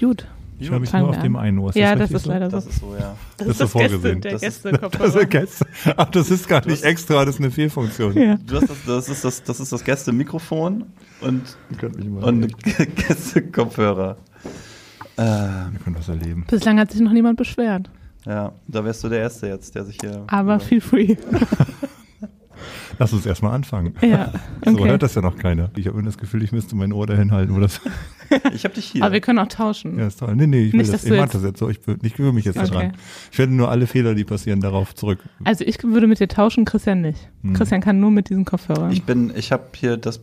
Gut. Ich höre mich nur wir auf dem einen Ohr. Ist ja, das, das ist so? leider Das so. ist so, ja. Das ist so das vorgesehen. Gäste, der Das ist- Das Gäste-Kopfhörer. ist Gäste. Ach, das ist gar nicht hast- extra, das ist eine Fehlfunktion. Ja. Du hast das, das ist das, das ist das Gäste-Mikrofon und, und Gäste-Kopfhörer. Äh, Ihr könnt was erleben. Bislang hat sich noch niemand beschwert. ja, da wärst du der Erste jetzt, der sich hier. Aber feel free. Lass uns erstmal anfangen. Ja, So okay. hört das ja noch keiner. Ich habe immer das Gefühl, ich müsste mein Ohr dahin halten. Oder so. Ich hab dich hier. Aber wir können auch tauschen. Ja, ist toll. Nee, nee, ich, will Nicht, das, ich mag jetzt- das jetzt so. Ich, ich gewöhne mich jetzt Okay. daran. Ich werde nur alle Fehler, die passieren, darauf zurück. Also ich würde mit dir tauschen, Christian nicht. Hm. Christian kann nur mit diesen Kopfhörern. ich bin, ich habe hier das,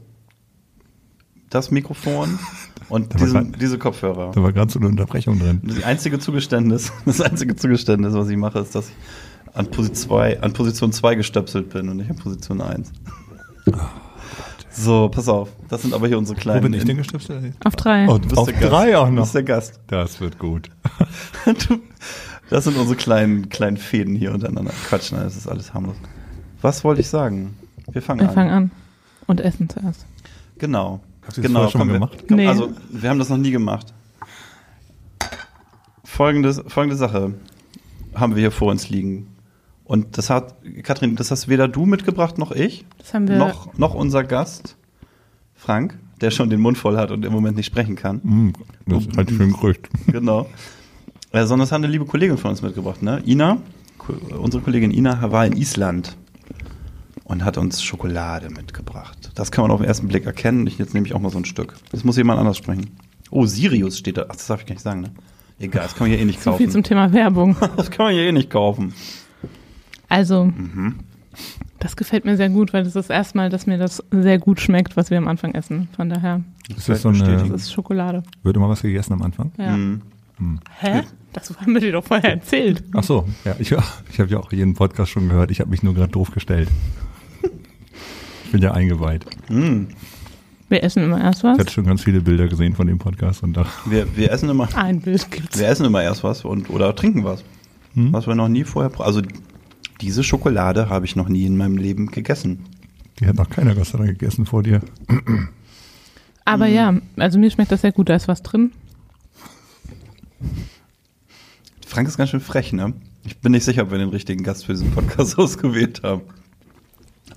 das Mikrofon und diesen, grad- diese Kopfhörer. Da war gerade so eine Unterbrechung drin. Das einzige Zugeständnis, das einzige Zugeständnis, was ich mache, ist, dass ich an Position 2, an Position 2 gestöpselt bin und nicht an Position 1. So, pass auf. Das sind aber hier unsere kleinen. Wo bin ich denn gestöpselt? Auf drei. Oh, Du bist auf der Gast. drei auch Du noch. bist der Gast. Das wird gut. Du- Das sind unsere kleinen, kleinen Fäden hier untereinander. Quatsch, nein, das ist alles harmlos. Was wollte ich sagen? Wir fangen Wir an. fangen an. Und essen zuerst. Genau. Habt ihr das genau, schon mal wir- gemacht? Komm, Nee. Also, wir haben das noch nie gemacht. Folgendes, folgende Sache haben wir hier vor uns liegen. Und das hat, Katrin, das hast weder du mitgebracht noch ich, Das haben wir. noch, noch unser Gast, Frank, der schon den Mund voll hat und im Moment nicht sprechen kann. Mm, das ist halt für ein Gerücht. Genau. Äh, sondern das hat eine liebe Kollegin von uns mitgebracht, ne? Ina, unsere Kollegin Ina war in Island und hat uns Schokolade mitgebracht. Das kann man auf den ersten Blick erkennen. Ich, jetzt nehme ich auch mal so ein Stück. Das muss jemand anders sprechen. Oh, Sirius steht da. Ach, das darf ich gar nicht sagen, ne? Egal, das kann man hier eh nicht so viel kaufen. zum Thema Werbung. Das kann man hier eh nicht kaufen. Also, Mhm. das gefällt mir sehr gut, weil das ist erstmal, dass mir das sehr gut schmeckt, was wir am Anfang essen. Von daher, Ist das so eine, das ist Schokolade. wird immer was gegessen am Anfang? Ja. Mhm. Hä? Das haben wir dir doch vorher erzählt. Ach so, ja, ich, ich habe ja auch jeden Podcast schon gehört. Ich habe mich nur gerade doof gestellt. Ich bin ja eingeweiht. Mhm. Wir essen immer erst Ich was. hatte schon ganz viele Bilder gesehen von dem Podcast und da. Wir, wir essen immer, Ein Bild gibt's. wir essen immer erst was und oder trinken was. Hm? Was wir noch nie vorher. Also diese Schokolade habe ich noch nie in meinem Leben gegessen. Die hat noch keiner Dank gegessen vor dir. Aber ja, also mir schmeckt das sehr gut. Da ist was drin. Frank ist ganz schön frech, ne? Ich bin nicht sicher, ob wir den richtigen Gast für diesen Podcast ausgewählt haben.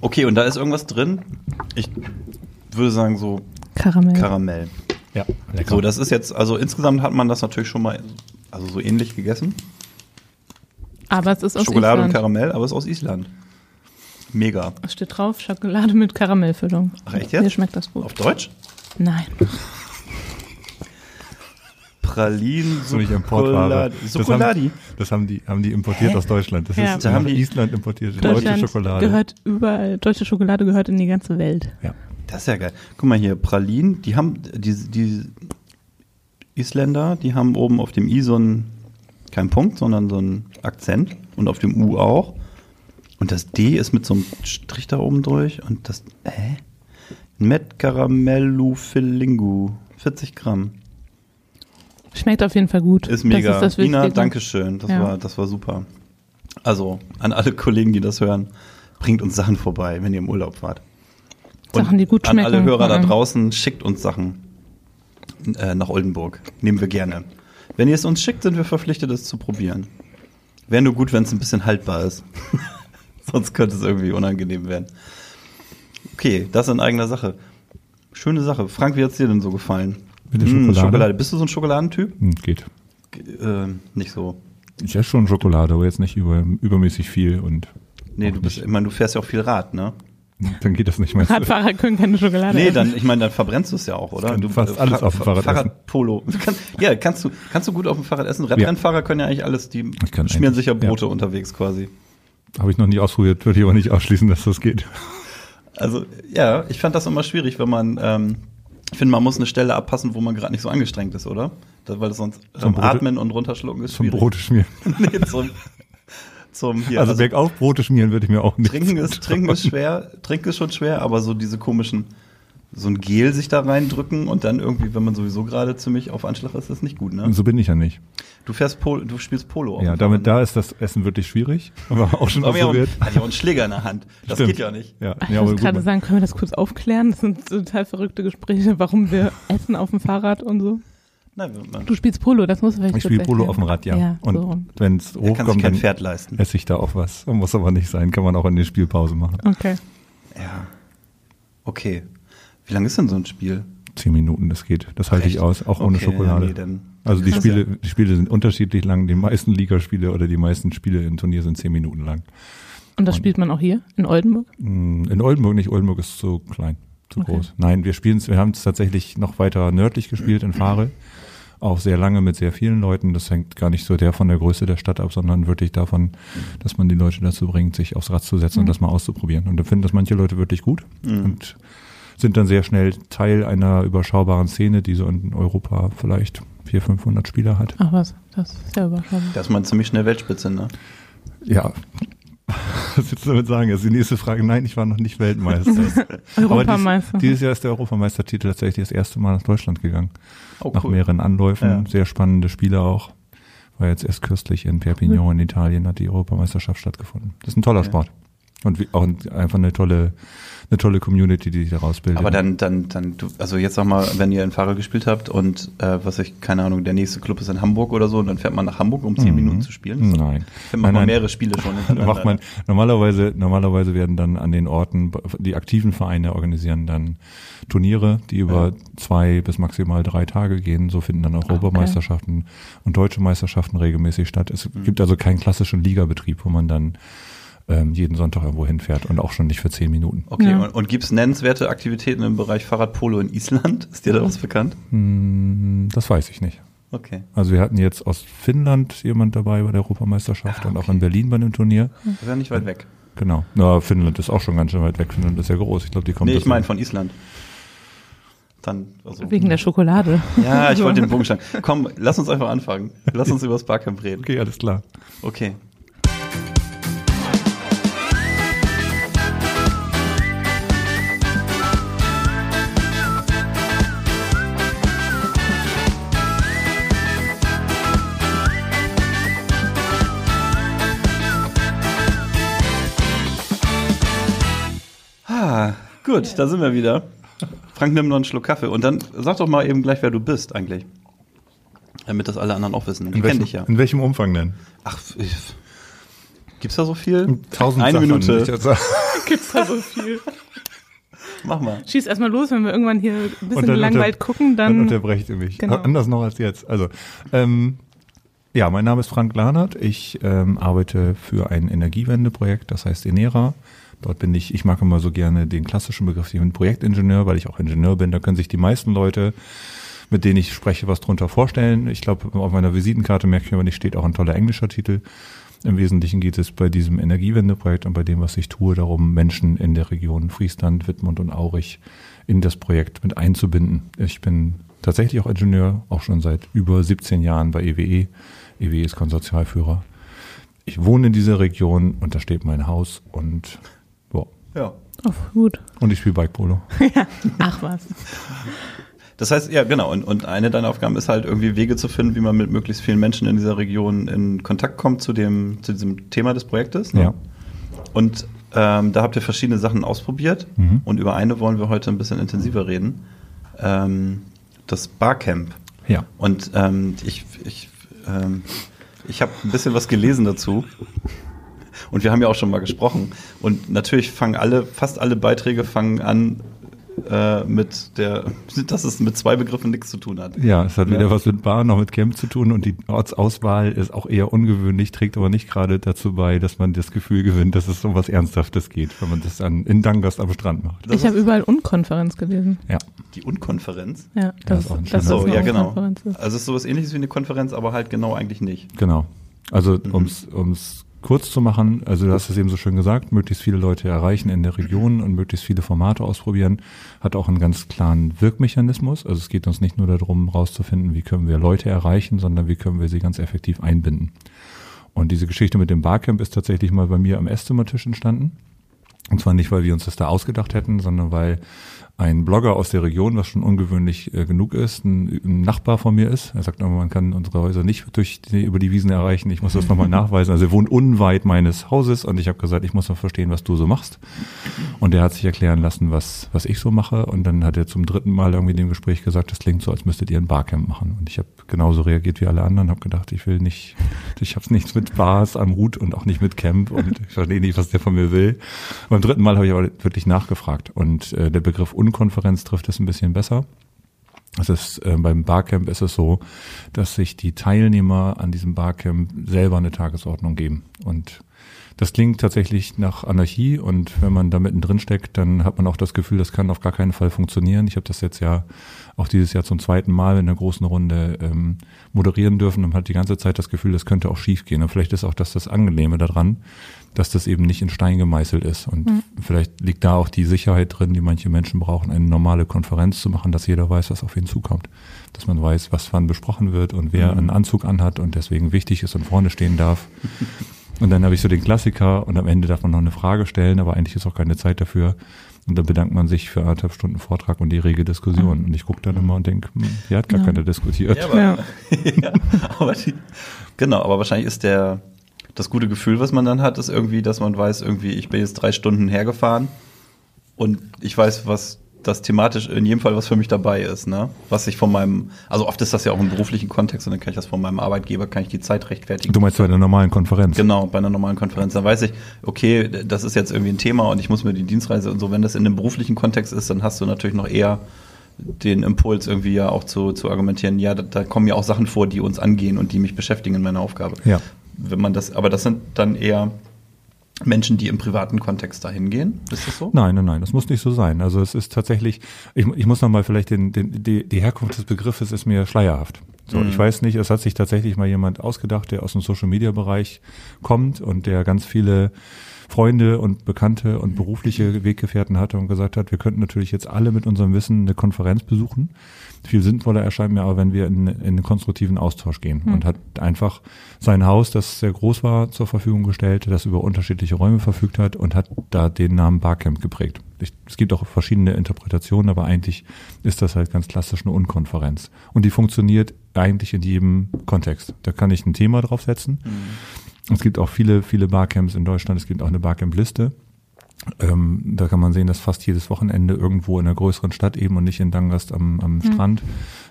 Okay, und da ist irgendwas drin. Ich würde sagen so Karamell. Karamell. Ja, lecker. So, das ist jetzt, also insgesamt hat man das natürlich schon mal, also so ähnlich gegessen. Aber es ist aus Schokolade und Island. Karamell, aber es ist aus Island. Mega. Es steht drauf, Schokolade mit Karamellfüllung. Ach, echt jetzt? Mir schmeckt das gut. Auf Deutsch? Nein. Pralinen. Schokolade. Das Schokoladi. haben, das haben die, haben die importiert aus Deutschland. Das Ja. ist Da haben die- Island importiert. Deutsche Deutschland Schokolade. gehört überall, deutsche Schokolade gehört in die ganze Welt. Ja. Das ist ja geil. Guck mal hier, Pralinen, die haben, die, die Isländer, die haben oben auf dem I so einen, kein Punkt, sondern so einen Akzent und auf dem U auch. Und das D ist mit so einem Strich da oben durch und das, hä? Met Caramello Filingu, 40 Gramm. Schmeckt auf jeden Fall gut. Ist mega. Das ist das Ina, danke schön. Das, Ja. war, das war super. Also, an alle Kollegen, die das hören, bringt uns Sachen vorbei, wenn ihr im Urlaub wart. Sachen, die gut an alle schmecken. Hörer da draußen, schickt uns Sachen äh, nach Oldenburg. Nehmen wir gerne. Wenn ihr es uns schickt, sind wir verpflichtet, es zu probieren. Wäre nur gut, wenn es ein bisschen haltbar ist. Sonst könnte es irgendwie unangenehm werden. Okay, das in eigener Sache. Schöne Sache. Frank, wie hat es dir denn so gefallen? Mit der Mm, Schokolade? Bist du so ein Schokoladentyp? Hm, geht. Äh, nicht so. Ich esse schon Schokolade, aber jetzt nicht über, übermäßig viel und Nee, du bist, ich meine, du fährst ja auch viel Rad, ne? Dann geht das nicht mehr. Radfahrer können keine Schokolade Nee, essen. dann, ich meine, dann verbrennst du es ja auch, oder? Du fast äh, alles auf dem Fahrrad essen. Fahrradpolo. Ja, kannst du, kannst du gut auf dem Fahrrad essen? Radrennfahrer können ja eigentlich alles, die Ich kann schmieren sich ja. Brote unterwegs quasi. Habe ich noch nie ausprobiert, würde ich aber nicht ausschließen, dass das geht. Also, ja, ich fand das immer schwierig, wenn man, ähm, ich finde, man muss eine Stelle abpassen, wo man gerade nicht so angestrengt ist, oder? Das, weil das sonst Zum ähm, Brote- Atmen und runterschlucken ist Zum schwierig. Brote schmieren. nee, zum, zum hier. also, bergauf Brote schmieren würde ich mir auch nicht. Trinken ist, trinken ist schwer, trinken ist schon schwer, aber so diese komischen, so ein Gel sich da reindrücken und dann irgendwie, wenn man sowieso gerade ziemlich auf Anschlag ist, ist nicht gut, ne? So bin ich ja nicht. Du fährst Polo, du spielst Polo. auf Ja, damit da ist das Essen wirklich schwierig, aber auch schon ne? Ausprobiert. hat ja auch einen Schläger in der Hand. Das Stimmt. geht ja nicht. Ja, Ich ja gut, gerade sagen, können wir das kurz aufklären? Das sind total verrückte Gespräche, warum wir essen auf dem Fahrrad und so. Nein, man, Du spielst Polo, das muss vielleicht Ich spiele Polo auf dem Rad, ja. Ja, und so. wenn es kann sich hochkommt, kein dann Pferd leisten. esse ich da auch was. Muss aber nicht sein, kann man auch in den Spielpause machen. Okay. Ja. Okay. Wie lange ist denn so ein Spiel? Zehn Minuten, das geht. Das halte ich aus, auch ohne Okay, Schokolade. ja, nee, also die. Spiele, die Spiele sind unterschiedlich lang. Die meisten Ligaspiele oder die meisten Spiele im Turnier sind zehn Minuten lang. Und das Und- spielt man auch hier in Oldenburg? Mm, In Oldenburg nicht, Oldenburg ist zu klein, zu Okay. groß. Nein, wir spielen wir haben es tatsächlich noch weiter nördlich gespielt in Fahre. Auch sehr lange mit sehr vielen Leuten. Das hängt gar nicht so der von der Größe der Stadt ab, sondern wirklich davon, dass man die Leute dazu bringt, sich aufs Rad zu setzen und Mhm. das mal auszuprobieren. Und da finden das manche Leute wirklich gut Mhm. und sind dann sehr schnell Teil einer überschaubaren Szene, die so in Europa vielleicht 400, 500 Spieler hat. Ach was, das ist ja überschaubar. Da ist man ziemlich schnell Weltspitze, ne? Ja. Was willst du damit sagen? Jetzt die nächste Frage. Nein, ich war noch nicht Weltmeister. Europameister. dies, dieses Jahr ist der Europameistertitel tatsächlich das erste Mal nach Deutschland gegangen. Oh, nach mehreren Anläufen. Ja. Sehr spannende Spiele auch. War jetzt erst kürzlich in Perpignan in Italien, hat die Europameisterschaft stattgefunden. Das ist ein toller Ja. Sport. Und wie, auch ein, einfach eine tolle, eine tolle Community, die sich daraus bildet. Aber dann, dann, dann, du, also jetzt sag mal, wenn ihr in Fahrer gespielt habt und äh, was ich, keine Ahnung, der nächste Club ist in Hamburg oder so und dann fährt man nach Hamburg, um zehn Mhm. Minuten zu spielen. Nein. Fährt man Nein, mehrere Spiele schon macht man normalerweise normalerweise werden dann an den Orten die aktiven Vereine organisieren dann Turniere, die über zwei bis maximal drei Tage gehen. So finden dann auch Ah, okay. Europameisterschaften und deutsche Meisterschaften regelmäßig statt. Es Mhm. gibt also keinen klassischen Ligabetrieb, wo man dann ähm, jeden Sonntag irgendwo hinfährt und auch schon nicht für zehn Minuten. Okay, Ja. und, und gibt es nennenswerte Aktivitäten im Bereich Fahrradpolo in Island? Ist dir da was bekannt? Hm, Das weiß ich nicht. Okay. Also wir hatten jetzt aus Finnland jemand dabei bei der Europameisterschaft Ah, und auch okay. in Berlin bei einem Turnier. Das ist ja nicht weit weg. Genau. Na, Finnland ist auch schon ganz schön weit weg. Finnland ist ja groß. Ich glaube, die kommt Nee, das ich meine von Island. Dann, also. Wegen der Schokolade. Ja, ich wollte den Bogen schlagen. Komm, lass uns einfach anfangen. Lass uns über das Barcamp reden. Okay, alles klar. Okay. Gut, da sind wir wieder. Frank, nimm noch einen Schluck Kaffee und dann sag doch mal eben gleich, wer du bist eigentlich. Damit das alle anderen auch wissen. Die welchem, dich ja. in welchem Umfang denn? Ach, ich, gibt's da so viel? Tausend Eine Sachen. Minute. Ich Gibt's da so viel? Mach mal. Schieß erstmal los, wenn wir irgendwann hier ein bisschen gelangweilt gucken, Dann dann. unterbrecht ihr mich. Genau. Anders noch als jetzt. Also, ähm, ja, mein Name ist Frank Lahnert. Ich ähm, arbeite für ein Energiewendeprojekt, das heißt Enera. Dort bin ich, ich mag immer so gerne den klassischen Begriff, ich bin Projektingenieur, weil ich auch Ingenieur bin. Da können sich die meisten Leute, mit denen ich spreche, was drunter vorstellen. Ich glaube, auf meiner Visitenkarte merke ich aber nicht, steht auch ein toller englischer Titel. Im Wesentlichen geht es bei diesem Energiewendeprojekt und bei dem, was ich tue, darum, Menschen in der Region Friesland, Wittmund und Aurich in das Projekt mit einzubinden. Ich bin tatsächlich auch Ingenieur, auch schon seit über 17 Jahren bei EWE. EWE ist Konsortialführer. Ich wohne in dieser Region und da steht mein Haus und. Ja. Oh, gut. Und ich spiele Bike Polo. Ach was. Das heißt, ja, genau. Und, und eine deiner Aufgaben ist halt irgendwie Wege zu finden, wie man mit möglichst vielen Menschen in dieser Region in Kontakt kommt zu dem, zu diesem Thema des Projektes. ne? Ja. Und ähm, da habt ihr verschiedene Sachen ausprobiert. Mhm. Und über eine wollen wir heute ein bisschen intensiver reden. Ähm, das Barcamp. Ja. Und ähm, ich, ich, ähm, ich habe ein bisschen was gelesen dazu. Und wir haben ja auch schon mal gesprochen. Und natürlich fangen alle, fast alle Beiträge fangen an äh, mit der, dass es mit zwei Begriffen nichts zu tun hat. Ja, es hat Ja. weder was mit Bar noch mit Camp zu tun und die Ortsauswahl ist auch eher ungewöhnlich, trägt aber nicht gerade dazu bei, dass man das Gefühl gewinnt, dass es um was Ernsthaftes geht, wenn man das an, in Dangast am Strand macht. Das ich habe überall Unkonferenz gelesen. Ja. die Unkonferenz. Ja, das das, ist auch ein das, ist So, eine ja, genau. Also es ist sowas ähnliches wie eine Konferenz, aber halt genau eigentlich nicht. Genau. Also Mhm. ums ums kurz zu machen, also du hast es eben so schön gesagt, möglichst viele Leute erreichen in der Region und möglichst viele Formate ausprobieren, hat auch einen ganz klaren Wirkmechanismus. Also es geht uns nicht nur darum, rauszufinden, wie können wir Leute erreichen, sondern wie können wir sie ganz effektiv einbinden. Und diese Geschichte mit dem Barcamp ist tatsächlich mal bei mir am Esszimmertisch entstanden. Und zwar nicht, weil wir uns das da ausgedacht hätten, sondern weil ein Blogger aus der Region, was schon ungewöhnlich äh, genug ist, ein, ein, Nachbar von mir ist. Er sagt aber, man kann unsere Häuser nicht durch die, über die Wiesen erreichen. Ich muss das nochmal nachweisen. Also er wohnt unweit meines Hauses und ich habe gesagt, ich muss mal verstehen, was du so machst. Und er hat sich erklären lassen, was, was ich so mache. Und dann hat er zum dritten Mal irgendwie in dem Gespräch gesagt, das klingt so, als müsstet ihr ein Barcamp machen. Und ich habe genauso reagiert wie alle anderen, habe gedacht, ich will nicht, ich habe nichts mit Bars am Hut und auch nicht mit Camp und ich verstehe nicht, was der von mir will. beim dritten Mal habe ich aber wirklich nachgefragt und äh, der Begriff Unkonferenz trifft es ein bisschen besser. Es ist, äh, beim Barcamp ist es so, dass sich die Teilnehmer an diesem Barcamp selber eine Tagesordnung geben. Und das klingt tatsächlich nach Anarchie und wenn man da mittendrin steckt, dann hat man auch das Gefühl, das kann auf gar keinen Fall funktionieren. Ich habe das jetzt ja auch dieses Jahr zum zweiten Mal in der großen Runde ähm, moderieren dürfen und hat die ganze Zeit das Gefühl, das könnte auch schief gehen. Und vielleicht ist auch das das Angenehme daran, dass das eben nicht in Stein gemeißelt ist. Und mhm. vielleicht liegt da auch die Sicherheit drin, die manche Menschen brauchen, eine normale Konferenz zu machen, dass jeder weiß, was auf ihn zukommt. Dass man weiß, was wann besprochen wird und wer mhm. einen Anzug anhat und deswegen wichtig ist und vorne stehen darf. Und dann habe ich so den Klassiker und am Ende darf man noch eine Frage stellen, aber eigentlich ist auch keine Zeit dafür. Und dann bedankt man sich für anderthalb Stunden Vortrag und die rege Diskussion. Und ich gucke dann immer und denke, hm, die hat gar ja. keiner diskutiert. Ja, aber, ja. ja, aber die, genau, aber wahrscheinlich ist der das gute Gefühl, was man dann hat, ist irgendwie, dass man weiß, irgendwie, ich bin jetzt drei Stunden hergefahren und ich weiß, was das thematisch in jedem Fall was für mich dabei ist, ne? Was ich von meinem, also oft ist das ja auch im beruflichen Kontext und dann kann ich das von meinem Arbeitgeber, kann ich die Zeit rechtfertigen. Du meinst bei einer normalen Konferenz? Genau, bei einer normalen Konferenz. Dann weiß ich, okay, das ist jetzt irgendwie ein Thema und ich muss mir die Dienstreise und so. Wenn das in einem beruflichen Kontext ist, dann hast du natürlich noch eher den Impuls irgendwie ja auch zu, zu argumentieren, ja, da, da kommen ja auch Sachen vor, die uns angehen und die mich beschäftigen in meiner Aufgabe. Ja. Wenn man das, aber das sind dann eher Menschen, die im privaten Kontext dahin gehen? Ist das so? Nein, nein, nein, das muss nicht so sein. Also es ist tatsächlich, ich, ich muss nochmal vielleicht den, den, die, die Herkunft des Begriffes ist mir schleierhaft. So, mhm. ich weiß nicht, es hat sich tatsächlich mal jemand ausgedacht, der aus dem Social Media Bereich kommt und der ganz viele Freunde und Bekannte und berufliche Weggefährten hatte und gesagt hat, wir könnten natürlich jetzt alle mit unserem Wissen eine Konferenz besuchen. Viel sinnvoller erscheint mir aber, wenn wir in, in einen konstruktiven Austausch gehen mhm. und hat einfach sein Haus, das sehr groß war, zur Verfügung gestellt, das über unterschiedliche Räume verfügt hat und hat da den Namen Barcamp geprägt. Ich, es gibt auch verschiedene Interpretationen, aber eigentlich ist das halt ganz klassisch eine Unkonferenz. Und die funktioniert eigentlich in jedem Kontext. Da kann ich ein Thema draufsetzen. Mhm es gibt auch viele, viele Barcamps in Deutschland. Es gibt auch eine Barcamp-Liste. Ähm, da kann man sehen, dass fast jedes Wochenende irgendwo in einer größeren Stadt eben und nicht in Dangast am, am mhm. Strand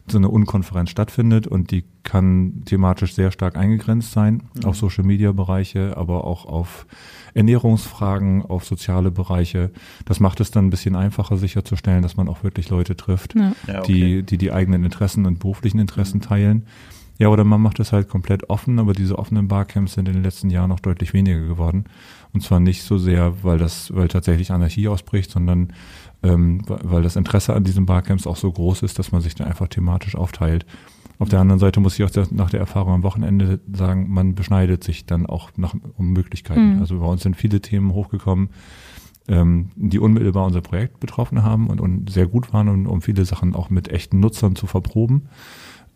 so eine Unkonferenz stattfindet und die kann thematisch sehr stark eingegrenzt sein mhm. auf Social Media Bereiche, aber auch auf Ernährungsfragen, auf soziale Bereiche. Das macht es dann ein bisschen einfacher sicherzustellen, dass man auch wirklich Leute trifft, ja. Ja, okay. die, die die eigenen Interessen und beruflichen Interessen mhm. teilen. Ja, oder man macht es halt komplett offen, aber diese offenen Barcamps sind in den letzten Jahren noch deutlich weniger geworden. Und zwar nicht so sehr, weil das, weil tatsächlich Anarchie ausbricht, sondern ähm, weil das Interesse an diesen Barcamps auch so groß ist, dass man sich dann einfach thematisch aufteilt. Auf der anderen Seite muss ich auch nach der Erfahrung am Wochenende sagen, man beschneidet sich dann auch nach um Möglichkeiten. Mhm. Also bei uns sind viele Themen hochgekommen, ähm, die unmittelbar unser Projekt betroffen haben und, und sehr gut waren, um, um viele Sachen auch mit echten Nutzern zu verproben.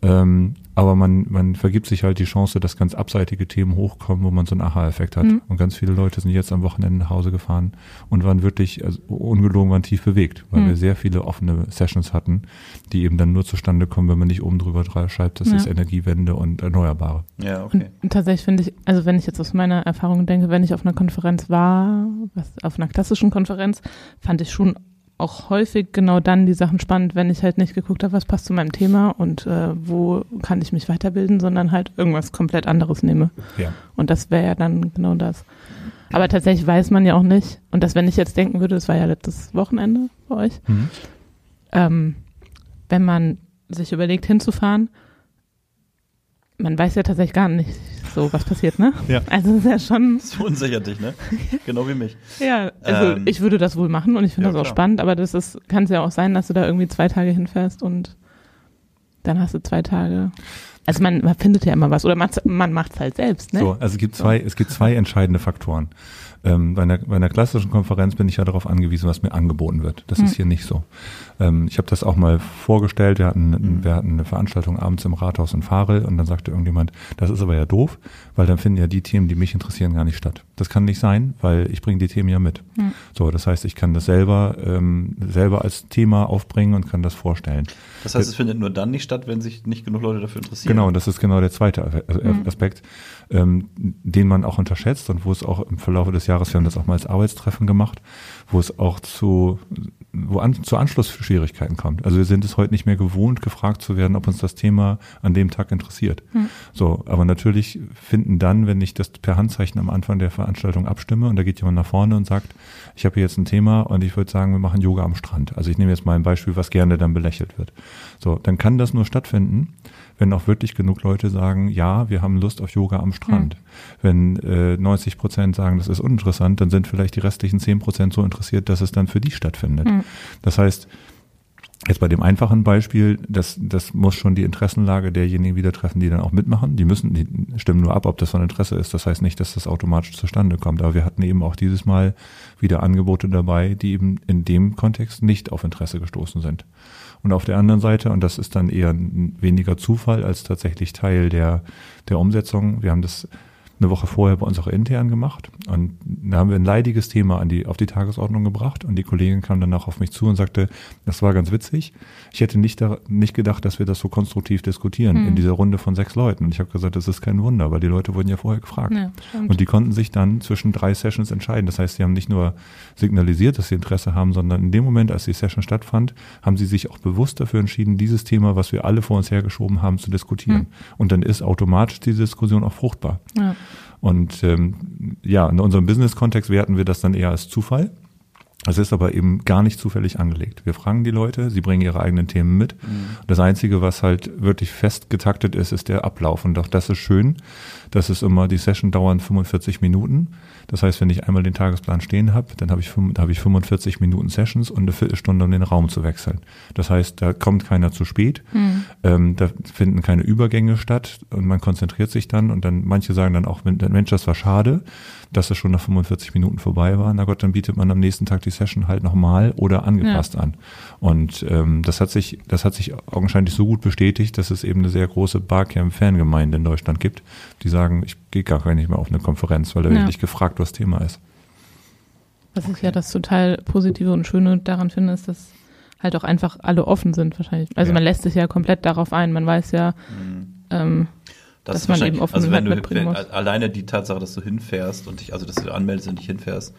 Ähm, aber man, man vergibt sich halt die Chance, dass ganz abseitige Themen hochkommen, wo man so einen Aha-Effekt hat. Mhm. Und ganz viele Leute sind jetzt am Wochenende nach Hause gefahren und waren wirklich, also ungelogen, waren tief bewegt, weil mhm. wir sehr viele offene Sessions hatten, die eben dann nur zustande kommen, wenn man nicht oben drüber schreibt, das ja. ist Energiewende und Erneuerbare. Ja, okay. Und tatsächlich finde ich, also wenn ich jetzt aus meiner Erfahrung denke, wenn ich auf einer Konferenz war, was, auf einer klassischen Konferenz, fand ich schon auch häufig genau dann die Sachen spannend, wenn ich halt nicht geguckt habe, was passt zu meinem Thema und äh, wo kann ich mich weiterbilden, sondern halt irgendwas komplett anderes nehme. Ja. Und das wäre ja dann genau das. Aber tatsächlich weiß man ja auch nicht, und das, wenn ich jetzt denken würde, das war ja letztes Wochenende bei euch, mhm. ähm, wenn man sich überlegt hinzufahren, man weiß ja tatsächlich gar nicht so, was passiert, ne? Ja. Also das ist ja schon. Das verunsichert dich, ne? Genau wie mich. ja, also ähm, ich würde das wohl machen und ich finde ja, das auch klar. spannend, aber das ist, kann es ja auch sein, dass du da irgendwie zwei Tage hinfährst und dann hast du zwei Tage. Also man, man findet ja immer was oder man, man macht es halt selbst, ne? So, also es gibt zwei, es gibt zwei entscheidende Faktoren. Ähm, bei, einer, bei einer klassischen Konferenz bin ich ja darauf angewiesen, was mir angeboten wird. Das Hm. ist hier nicht so. Ähm, ich habe das auch mal vorgestellt. Wir hatten, Mhm. wir hatten eine Veranstaltung abends im Rathaus in Farel und dann sagte irgendjemand, das ist aber ja doof, weil dann finden ja die Themen, die mich interessieren, gar nicht statt. Das kann nicht sein, weil ich bringe die Themen ja mit. Hm. So, das heißt, ich kann das selber, ähm, selber als Thema aufbringen und kann das vorstellen. Das heißt, es findet nur dann nicht statt, wenn sich nicht genug Leute dafür interessieren. Genau, das ist genau der zweite Mhm. Aspekt, ähm, den man auch unterschätzt und wo es auch im Verlauf des Jahres, wir haben das auch mal als Arbeitstreffen gemacht, wo es auch zu, wo an, zu Anschlussschwierigkeiten kommt. Also wir sind es heute nicht mehr gewohnt, gefragt zu werden, ob uns das Thema an dem Tag interessiert. Mhm. So, aber natürlich finden dann, wenn ich das per Handzeichen am Anfang der Veranstaltung abstimme und da geht jemand nach vorne und sagt, ich habe hier jetzt ein Thema und ich würde sagen, wir machen Yoga am Strand. Also ich nehme jetzt mal ein Beispiel, was gerne dann belächelt wird. So, dann kann das nur stattfinden, wenn auch wirklich genug Leute sagen, ja, wir haben Lust auf Yoga am Strand. Wenn äh, 90 Prozent sagen, das ist uninteressant, dann sind vielleicht die restlichen 10 Prozent so interessiert, dass es dann für die stattfindet. Mhm. Das heißt, Jetzt bei dem einfachen Beispiel, das, das muss schon die Interessenlage derjenigen wieder treffen, die dann auch mitmachen. Die müssen, die stimmen nur ab, ob das von Interesse ist. Das heißt nicht, dass das automatisch zustande kommt. Aber wir hatten eben auch dieses Mal wieder Angebote dabei, die eben in dem Kontext nicht auf Interesse gestoßen sind. Und auf der anderen Seite, und das ist dann eher weniger Zufall als tatsächlich Teil der, der Umsetzung, wir haben das eine Woche vorher bei uns auch intern gemacht. Und da haben wir ein leidiges Thema an die, auf die Tagesordnung gebracht. Und die Kollegin kam danach auf mich zu und sagte, das war ganz witzig. Ich hätte nicht, da, nicht gedacht, dass wir das so konstruktiv diskutieren Mhm. in dieser Runde von sechs Leuten. Und ich habe gesagt, das ist kein Wunder, weil die Leute wurden ja vorher gefragt. Ja. Und die konnten sich dann zwischen drei Sessions entscheiden. Das heißt, sie haben nicht nur signalisiert, dass sie Interesse haben, sondern in dem Moment, als die Session stattfand, haben sie sich auch bewusst dafür entschieden, dieses Thema, was wir alle vor uns hergeschoben haben, zu diskutieren. Mhm. Und dann ist automatisch diese Diskussion auch fruchtbar. ja. Und ähm, ja, in unserem Business-Kontext werten wir das dann eher als Zufall. Es ist aber eben gar nicht zufällig angelegt. Wir fragen die Leute, sie bringen ihre eigenen Themen mit. Das Einzige, was halt wirklich fest getaktet ist, ist der Ablauf. Und auch das ist schön. Das ist immer, die Session dauern 45 Minuten. Das heißt, wenn ich einmal den Tagesplan stehen habe, dann habe ich, habe ich 45 Minuten Sessions und eine Viertelstunde, um den Raum zu wechseln. Das heißt, da kommt keiner zu spät. Mhm. Ähm, da finden keine Übergänge statt und man konzentriert sich dann und dann manche sagen dann auch, wenn- Mensch, das war schade, dass es schon nach 45 Minuten vorbei war. Na Gott, dann bietet man am nächsten Tag die Session halt nochmal oder angepasst an. Und ähm, das hat sich, das hat sich augenscheinlich so gut bestätigt, dass es eben eine sehr große Barcamp-Fangemeinde in Deutschland gibt, die sagen, ich gehe gar nicht mehr auf eine Konferenz, weil da Ja. wirklich gefragt, was Thema ist. Was ich ja das total Positive und Schöne daran finde, ist, dass halt auch einfach alle offen sind wahrscheinlich. Also Ja. man lässt sich ja komplett darauf ein. Man weiß ja, ähm, Das Dass man eben offen also wenn du, mitbringen wenn, muss. alleine die Tatsache, dass du hinfährst und dich, also dass du anmeldest und dich hinfährst,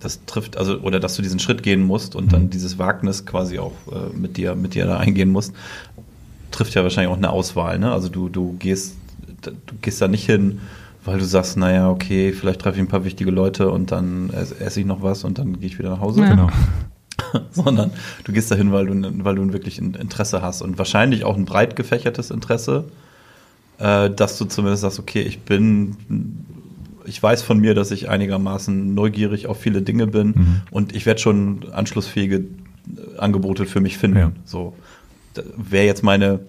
das trifft, also oder dass du diesen Schritt gehen musst und Mhm. dann dieses Wagnis quasi auch äh, mit dir, mit dir da eingehen musst, trifft ja wahrscheinlich auch eine Auswahl. Ne? Also du, du gehst, du gehst da nicht hin, weil du sagst, naja, okay, vielleicht treffe ich ein paar wichtige Leute und dann ess- esse ich noch was und dann gehe ich wieder nach Hause. Ja. Genau. sondern du gehst dahin, weil du, weil du wirklich ein Interesse hast und wahrscheinlich auch ein breit gefächertes Interesse, äh, dass du zumindest sagst, okay, ich bin, ich weiß von mir, dass ich einigermaßen neugierig auf viele Dinge bin Mhm. und ich werde schon anschlussfähige äh, Angebote für mich finden. Ja. So wäre jetzt meine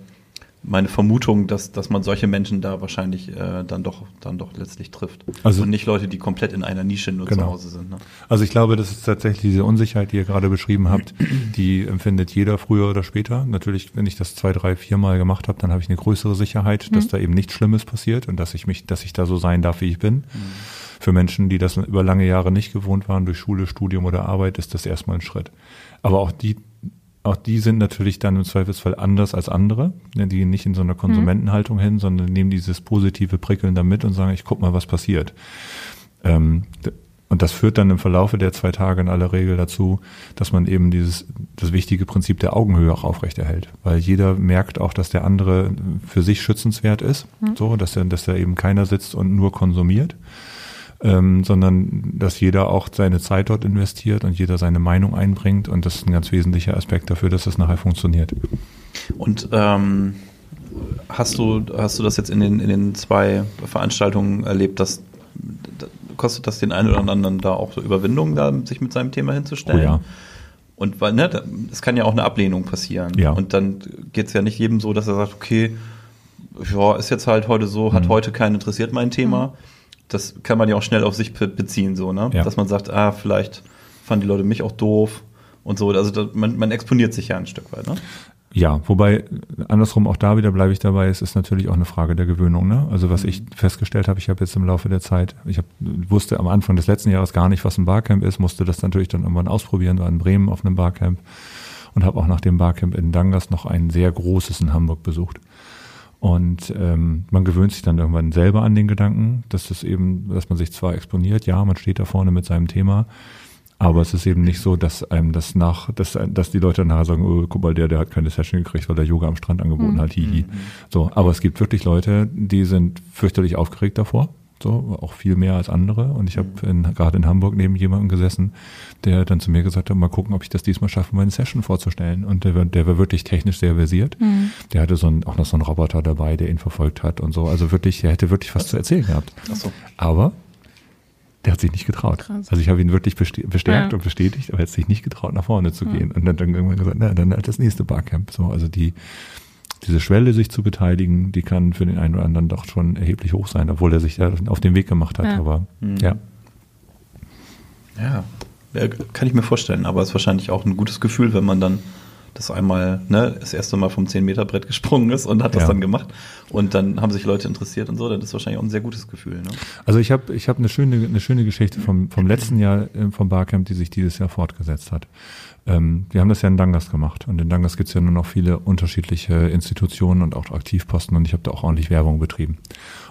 meine Vermutung, dass, dass man solche Menschen da wahrscheinlich äh, dann doch dann doch letztlich trifft. Also- und nicht Leute, die komplett in einer Nische nur Genau. zu Hause sind. Ne? Also ich glaube, das ist tatsächlich diese Unsicherheit, die ihr gerade beschrieben habt, die empfindet jeder früher oder später. Natürlich, wenn ich das zwei, drei, vier Mal gemacht habe, dann habe ich eine größere Sicherheit, dass da eben nichts Schlimmes passiert und dass ich mich, dass ich da so sein darf, wie ich bin. Für Menschen, die das über lange Jahre nicht gewohnt waren, durch Schule, Studium oder Arbeit, ist das erstmal ein Schritt. Aber auch die, auch die sind natürlich dann im Zweifelsfall anders als andere. Die gehen nicht in so einer Konsumentenhaltung hin, sondern nehmen dieses positive Prickeln da mit und sagen, ich guck mal, was passiert. Ähm, und das führt dann im Verlaufe der zwei Tage in aller Regel dazu, dass man eben dieses, das wichtige Prinzip der Augenhöhe auch aufrechterhält. Weil jeder merkt auch, dass der andere für sich schützenswert ist. So, dass er, dass da eben keiner sitzt und nur konsumiert. Ähm, sondern dass jeder auch seine Zeit dort investiert und jeder seine Meinung einbringt. Und das ist ein ganz wesentlicher Aspekt dafür, dass es nachher funktioniert. Und ähm, hast du hast du das jetzt in den in den zwei Veranstaltungen erlebt, dass da- kostet das den einen oder anderen da auch so Überwindung, da sich mit seinem Thema hinzustellen? Oh ja. Und weil, ne, es kann ja auch eine Ablehnung passieren. Ja. Und dann geht es ja nicht jedem so, dass er sagt, okay, ja, ist jetzt halt heute so, hat Mhm. heute keinen interessiert mein Thema. Das kann man ja auch schnell auf sich be- beziehen, so, ne? Ja. Dass man sagt, ah, vielleicht fanden die Leute mich auch doof und so. Also da, man, man exponiert sich ja ein Stück weit, ne? Ja, wobei andersrum auch da wieder bleibe ich dabei, es ist natürlich auch eine Frage der Gewöhnung. Ne? Also was ich festgestellt habe, ich habe jetzt im Laufe der Zeit, ich hab, wusste am Anfang des letzten Jahres gar nicht, was ein Barcamp ist, musste das natürlich dann irgendwann ausprobieren, war in Bremen auf einem Barcamp und habe auch nach dem Barcamp in Dangas noch ein sehr großes in Hamburg besucht. Und ähm, man gewöhnt sich dann irgendwann selber an den Gedanken, dass es eben, dass man sich zwar exponiert, ja, man steht da vorne mit seinem Thema, aber es ist eben nicht so, dass einem das nach, dass, dass die Leute nachher sagen, oh, guck mal, der, der hat keine Session gekriegt, weil der Yoga am Strand angeboten Mhm. hat, hihi. So, aber es gibt wirklich Leute, die sind fürchterlich aufgeregt davor. So, auch viel mehr als andere. Und ich habe in, gerade in Hamburg neben jemandem gesessen, der dann zu mir gesagt hat, mal gucken, ob ich das diesmal schaffe, meine Session vorzustellen. Und der, war- der war wirklich technisch sehr versiert. Mhm. Der hatte so ein, auch noch so einen Roboter dabei, der ihn verfolgt hat und so. Also wirklich, der hätte wirklich was zu erzählen gehabt. So. Aber der hat sich nicht getraut. Krass. Also ich habe ihn wirklich bestärkt Ja. und bestätigt, aber er hat sich nicht getraut, nach vorne zu gehen. Und dann, dann irgendwann gesagt, na, dann halt das nächste Barcamp. So, also die, diese Schwelle, sich zu beteiligen, die kann für den einen oder anderen doch schon erheblich hoch sein, obwohl er sich ja auf den Weg gemacht hat. Ja. Aber Mhm. ja. Ja, ja, kann ich mir vorstellen, aber es ist wahrscheinlich auch ein gutes Gefühl, wenn man dann das einmal, ne, das erste Mal vom 10-Meter-Brett gesprungen ist und hat das Ja. dann gemacht und dann haben sich Leute interessiert und so, dann ist wahrscheinlich auch ein sehr gutes Gefühl. Ne? Also ich habe ich hab eine schöne eine schöne Geschichte vom vom letzten Jahr äh, vom Barcamp, die sich dieses Jahr fortgesetzt hat. Ähm, wir haben das ja in Dangas gemacht und in Dangas gibt es ja nur noch viele unterschiedliche Institutionen und auch Aktivposten und ich habe da auch ordentlich Werbung betrieben.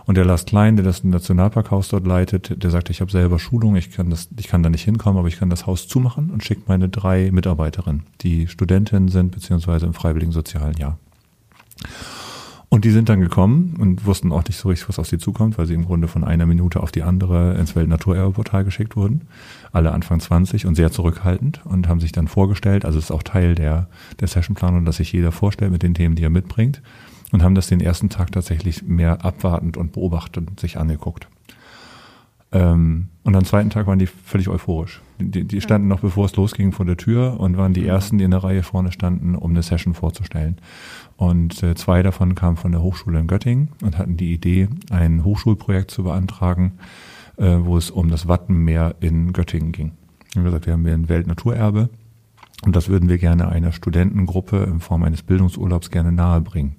Und der Lars Klein, der das Nationalparkhaus dort leitet, der sagte, ich habe selber Schulung, ich kann das, ich kann da nicht hinkommen, aber ich kann das Haus zumachen und schickt meine drei Mitarbeiterinnen, die Studentinnen sind beziehungsweise im freiwilligen sozialen Jahr. Und die sind dann gekommen und wussten auch nicht so richtig, was auf sie zukommt, weil sie im Grunde von einer Minute auf die andere ins Weltnaturerbeportal geschickt wurden. Alle Anfang 20 und sehr zurückhaltend und haben sich dann vorgestellt, also es ist auch Teil der, der Sessionplanung, dass sich jeder vorstellt mit den Themen, die er mitbringt und haben das den ersten Tag tatsächlich mehr abwartend und beobachtend sich angeguckt. Ähm, und am zweiten Tag waren die völlig euphorisch. Die, die standen noch, bevor es losging, vor der Tür und waren die ersten, die in der Reihe vorne standen, um eine Session vorzustellen. Und äh, zwei davon kamen von der Hochschule in Göttingen und hatten die Idee, ein Hochschulprojekt zu beantragen, äh, wo es um das Wattenmeer in Göttingen ging. Wir haben gesagt, wir haben hier ein Weltnaturerbe und das würden wir gerne einer Studentengruppe in Form eines Bildungsurlaubs gerne nahebringen.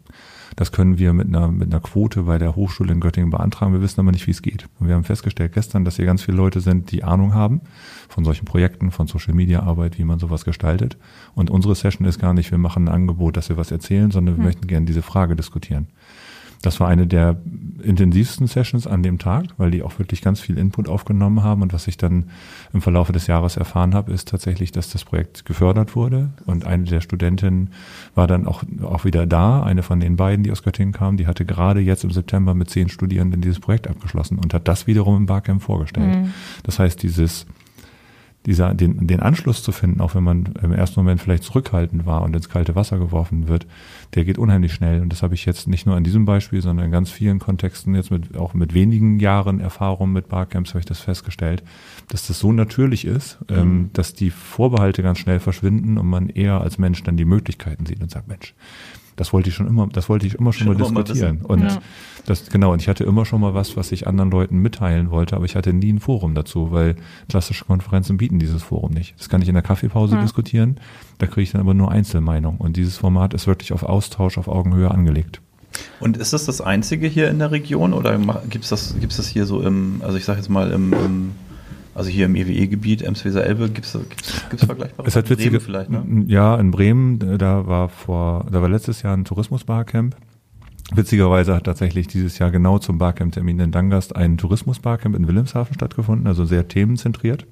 Das können wir mit einer, mit einer Quote bei der Hochschule in Göttingen beantragen. Wir wissen aber nicht, wie es geht. Und wir haben festgestellt gestern, dass hier ganz viele Leute sind, die Ahnung haben von solchen Projekten, von Social Media Arbeit, wie man sowas gestaltet. Und unsere Session ist gar nicht, wir machen ein Angebot, dass wir was erzählen, sondern wir möchten gerne diese Frage diskutieren. Das war eine der intensivsten Sessions an dem Tag, weil die auch wirklich ganz viel Input aufgenommen haben. Und was ich dann im Verlaufe des Jahres erfahren habe, ist tatsächlich, dass das Projekt gefördert wurde. Und eine der Studentinnen war dann auch, auch wieder da, eine von den beiden, die aus Göttingen kam, die hatte gerade jetzt im September mit zehn Studierenden dieses Projekt abgeschlossen und hat das wiederum im Barcamp vorgestellt. Mhm. Das heißt, dieses dieser, den, den Anschluss zu finden, auch wenn man im ersten Moment vielleicht zurückhaltend war und ins kalte Wasser geworfen wird, der geht unheimlich schnell. Und das habe ich jetzt nicht nur an diesem Beispiel, sondern in ganz vielen Kontexten, jetzt mit, auch mit wenigen Jahren Erfahrung mit Barcamps habe ich das festgestellt, dass das so natürlich ist, ähm, dass die Vorbehalte ganz schnell verschwinden und man eher als Mensch dann die Möglichkeiten sieht und sagt, Mensch, das wollte ich schon immer, das wollte ich immer schon, Schon mal immer mal diskutieren. wissen. und Ja. das, genau, und ich hatte immer schon mal was, was ich anderen Leuten mitteilen wollte, aber ich hatte nie ein Forum dazu, weil klassische Konferenzen bieten dieses Forum nicht. Das kann ich in der Kaffeepause Ja. diskutieren, da kriege ich dann aber nur Einzelmeinung. Und dieses Format ist wirklich auf Austausch, auf Augenhöhe angelegt. Und ist das das einzige hier in der Region oder gibt es das, gibt's das hier so im, also ich sage jetzt mal im, im also hier im EWE-Gebiet, Ems-Weser-Elbe, gibt es gibt's, gibt's vergleichbare? Es hat Bremen witzige, vielleicht, ne? ja, in Bremen, da war vor, da war letztes Jahr ein Tourismusbarcamp. Witzigerweise hat tatsächlich dieses Jahr genau zum Barcamp-Termin in Dangast ein Tourismusbarcamp in Wilhelmshaven stattgefunden, also sehr themenzentriert.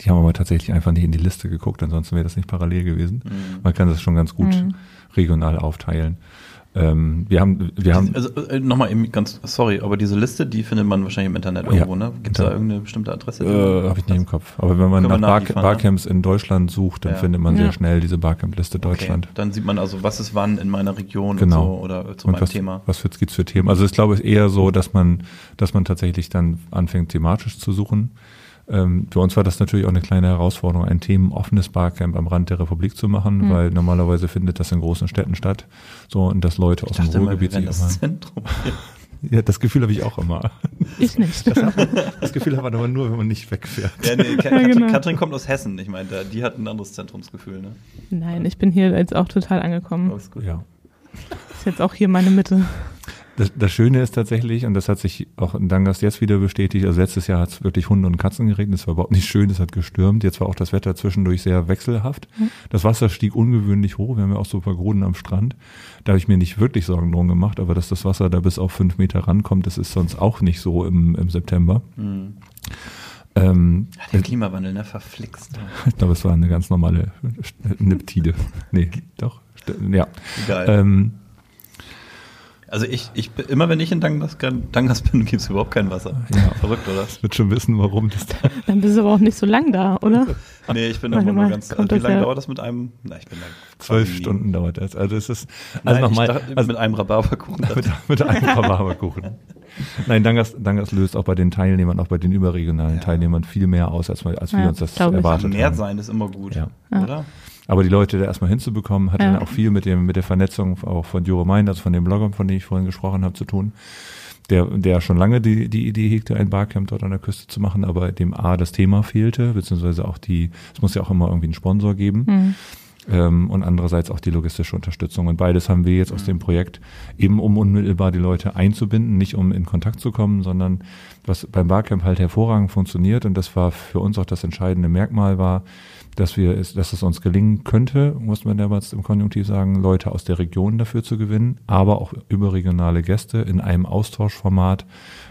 Die haben aber tatsächlich einfach nicht in die Liste geguckt, ansonsten wäre das nicht parallel gewesen. Mhm. Man kann das schon ganz gut Mhm. regional aufteilen. Ähm, wir haben, wir haben, Also äh, nochmal eben ganz, sorry, aber diese Liste, die findet man wahrscheinlich im Internet irgendwo, ne? Gibt es da Ja. irgendeine bestimmte Adresse? äh, habe ich nicht im Kopf. Aber wenn man nach Bar, ne? Barcamps in Deutschland sucht, dann Ja. findet man sehr Ja. schnell diese Barcamp-Liste Deutschland. Okay. Dann sieht man also, was ist wann in meiner Region Genau. und so oder zu und meinem was, Thema. was für, gibt's für Themen? Also ich glaube, es ist eher so, dass man, dass man tatsächlich dann anfängt, thematisch zu suchen. Ähm, für uns war das natürlich auch eine kleine Herausforderung, ein themenoffenes Barcamp am Rand der Republik zu machen, Mhm. weil normalerweise findet das in großen Städten statt. So, und dass Leute aus Ich dem immer, wir Ruhrgebiet wären sich das Zentrum. Ja, das Gefühl habe ich auch immer. Ich nicht. Das, man, das Gefühl hat man aber nur, wenn man nicht wegfährt. Ja, nee, Ka- Ja, Katrin, genau. Katrin kommt aus Hessen. Ich meine, die hat ein anderes Zentrumsgefühl, ne? Nein, ich bin hier jetzt auch total angekommen. Alles gut. Ja. Ist jetzt auch hier meine Mitte. Das, das Schöne ist tatsächlich, und das hat sich auch in Dangas jetzt wieder bestätigt, also letztes Jahr hat es wirklich Hunde und Katzen geregnet, es war überhaupt nicht schön, es hat gestürmt, jetzt war auch das Wetter zwischendurch sehr wechselhaft. Das Wasser stieg ungewöhnlich hoch, wir haben ja auch so ein paar Groden am Strand, da habe ich mir nicht wirklich Sorgen drum gemacht, aber dass das Wasser da bis auf fünf Meter rankommt, das ist sonst auch nicht so im, im September. Mhm. Ähm, Ja, der Klimawandel, ne? Verflixt. ich glaube, es war eine ganz normale Niptide. Nee, doch, ja. Egal. Ähm, also ich, ich bin- immer wenn ich in Dangas, Dangas bin, gibt es überhaupt kein Wasser. Ja. Verrückt, oder? wird schon wissen, warum das da Dann bist du aber auch nicht so lang da, oder? Nee, ich bin immer nur mal, ganz. Also wie lange ja- dauert das mit einem? Na, ich bin da zwölf Stunden dauert das. Also es ist, also nochmal, ich also mit einem Rhabarberkuchen. mit, mit einem Rhabarberkuchen. Nein, Dangas, Dangas löst auch bei den Teilnehmern, auch bei den überregionalen Ja. Teilnehmern viel mehr aus, als, wir- als wir uns das ich. erwartet Mehr haben. sein ist immer gut, Ja. Ja. oder? Aber die Leute da erstmal hinzubekommen, hat Ja. dann auch viel mit dem mit der Vernetzung auch von Juro Mein, also von dem Blogger, von dem ich vorhin gesprochen habe, zu tun. Der, der schon lange die, die Idee hegte, ein Barcamp dort an der Küste zu machen, aber dem A das Thema fehlte, beziehungsweise auch die, es muss ja auch immer irgendwie einen Sponsor geben. Hm. ähm, und andererseits auch die logistische Unterstützung. Und beides haben wir jetzt aus dem Projekt eben, um unmittelbar die Leute einzubinden, nicht um in Kontakt zu kommen, sondern was beim Barcamp halt hervorragend funktioniert und das war für uns auch das entscheidende Merkmal war, dass wir es, dass es uns gelingen könnte, muss man damals im Konjunktiv sagen, Leute aus der Region dafür zu gewinnen, aber auch überregionale Gäste in einem Austauschformat,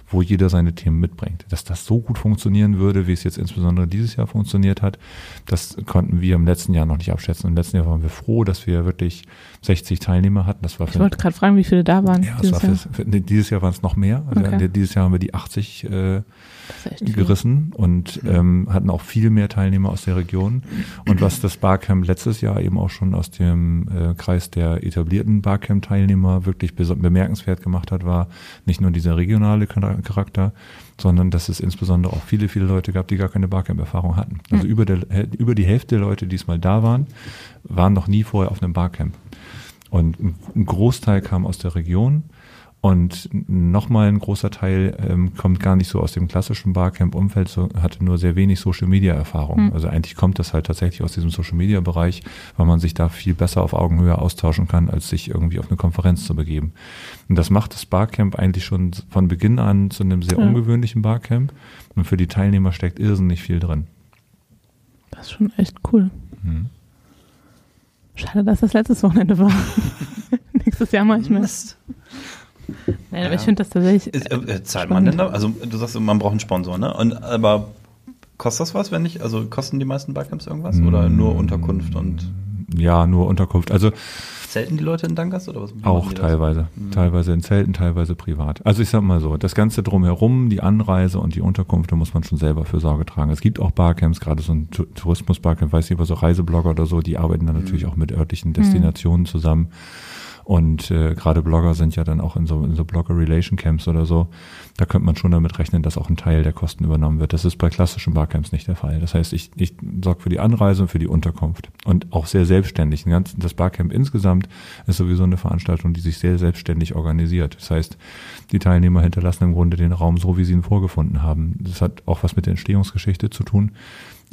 wo jeder seine Themen mitbringt. Dass das so gut funktionieren würde, wie es jetzt insbesondere dieses Jahr funktioniert hat, das konnten wir im letzten Jahr noch nicht abschätzen. Im letzten Jahr waren wir froh, dass wir wirklich 60 Teilnehmer hatten. Das war Ich wollte gerade fragen, wie viele da waren. ja, es dieses war Jahr. fürs, für, nee, dieses Jahr waren es noch mehr. Also Okay. Dieses Jahr haben wir die 80 äh, Gerissen und ähm, hatten auch viel mehr Teilnehmer aus der Region. Und was das Barcamp letztes Jahr eben auch schon aus dem äh, Kreis der etablierten Barcamp-Teilnehmer wirklich bemerkenswert gemacht hat, war nicht nur dieser regionale Char- Charakter, sondern dass es insbesondere auch viele, viele Leute gab, die gar keine Barcamp-Erfahrung hatten. Also über, der, über die Hälfte der Leute, die diesmal da waren, waren noch nie vorher auf einem Barcamp. Und ein Großteil kam aus der Region und nochmal ein großer Teil ähm, kommt gar nicht so aus dem klassischen Barcamp-Umfeld, so, hatte nur sehr wenig Social-Media-Erfahrung. Hm. Also eigentlich kommt das halt tatsächlich aus diesem Social-Media-Bereich, weil man sich da viel besser auf Augenhöhe austauschen kann, als sich irgendwie auf eine Konferenz zu begeben. Und das macht das Barcamp eigentlich schon von Beginn an zu einem sehr Ja. ungewöhnlichen Barcamp. Und für die Teilnehmer steckt irrsinnig viel drin. Das ist schon echt cool. Mhm. Schade, dass das letztes Wochenende war. Nächstes Jahr mache ich mehr. Nein, aber Ja. ich finde das tatsächlich. Ist, äh, äh, zahlt man denn da? Also du sagst, man braucht einen Sponsor, ne? Und, aber kostet das was, wenn nicht? Also kosten die meisten Barcamps irgendwas? Oder Mm. nur Unterkunft und Ja, nur Unterkunft. Also zelten die Leute in Dangas oder was? Auch teilweise. Mhm. Teilweise in Zelten, teilweise privat. Also ich sag mal so, das Ganze drumherum, die Anreise und die Unterkunft, da muss man schon selber für Sorge tragen. Es gibt auch Barcamps, gerade so ein Tourismus-Barcamp, weiß nicht, aber so Reiseblogger oder so, die arbeiten dann natürlich auch mit örtlichen Destinationen zusammen. Und äh, gerade Blogger sind ja dann auch in so, in so Blogger-Relation-Camps oder so. Da könnte man schon damit rechnen, dass auch ein Teil der Kosten übernommen wird. Das ist bei klassischen Barcamps nicht der Fall. Das heißt, ich, ich sorge für die Anreise und für die Unterkunft. Und auch sehr selbstständig. Das Barcamp insgesamt ist sowieso eine Veranstaltung, die sich sehr selbstständig organisiert. Das heißt, die Teilnehmer hinterlassen im Grunde den Raum so, wie sie ihn vorgefunden haben. Das hat auch was mit der Entstehungsgeschichte zu tun.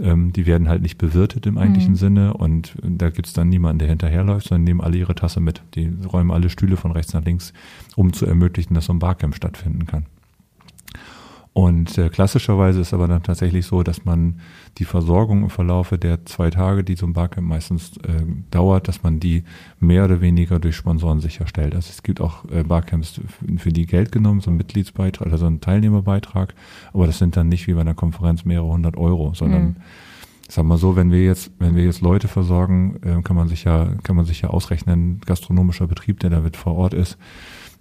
Ähm, die werden halt nicht bewirtet im eigentlichen Mhm. Sinne und da gibt's dann niemanden, der hinterherläuft, sondern nehmen alle ihre Tasse mit. Die räumen alle Stühle von rechts nach links, um zu ermöglichen, dass so ein Barcamp stattfinden kann. Und äh, klassischerweise ist aber dann tatsächlich so, dass man die Versorgung im Verlaufe der zwei Tage, die so ein Barcamp meistens äh, dauert, dass man die mehr oder weniger durch Sponsoren sicherstellt. Also es gibt auch äh, Barcamps, für die Geld genommen, so ein Mitgliedsbeitrag oder so ein Teilnehmerbeitrag, aber das sind dann nicht wie bei einer Konferenz mehrere hundert Euro, sondern Mhm. Sag mal so, wenn wir jetzt, wenn wir jetzt Leute versorgen, äh, kann man sich ja, kann man sich ja ausrechnen, gastronomischer Betrieb, der da mit vor Ort ist,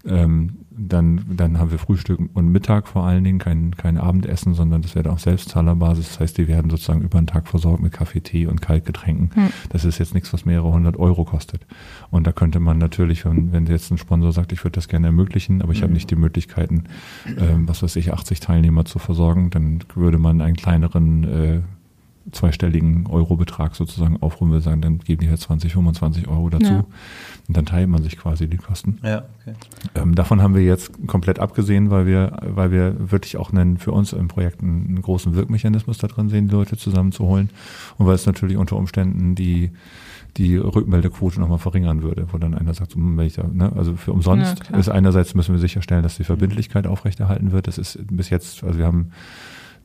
ähm, dann, dann haben wir Frühstück und Mittag vor allen Dingen, kein, kein Abendessen, sondern das wäre auf Selbstzahlerbasis. Das heißt, die werden sozusagen über den Tag versorgt mit Kaffee, Tee und Kaltgetränken. Hm. Das ist jetzt nichts, was mehrere hundert Euro kostet. Und da könnte man natürlich, wenn, wenn jetzt ein Sponsor sagt, ich würde das gerne ermöglichen, aber ich habe Mhm. nicht die Möglichkeiten, ähm, was weiß ich, 80 Teilnehmer zu versorgen, dann würde man einen kleineren äh, zweistelligen Eurobetrag sozusagen aufrufen will, sagen, dann geben die halt 20, 25 Euro dazu. Ja. Und dann teilt man sich quasi die Kosten. Ja, okay. Ähm, davon haben wir jetzt komplett abgesehen, weil wir, weil wir wirklich auch einen, für uns im Projekt einen, einen großen Wirkmechanismus da drin sehen, die Leute zusammenzuholen. Und weil es natürlich unter Umständen die, die Rückmeldequote nochmal verringern würde, wo dann einer sagt, so, hm, wenn ich da, ne, also für umsonst Ja, ist einerseits müssen wir sicherstellen, dass die Verbindlichkeit aufrechterhalten wird. Das ist bis jetzt, also wir haben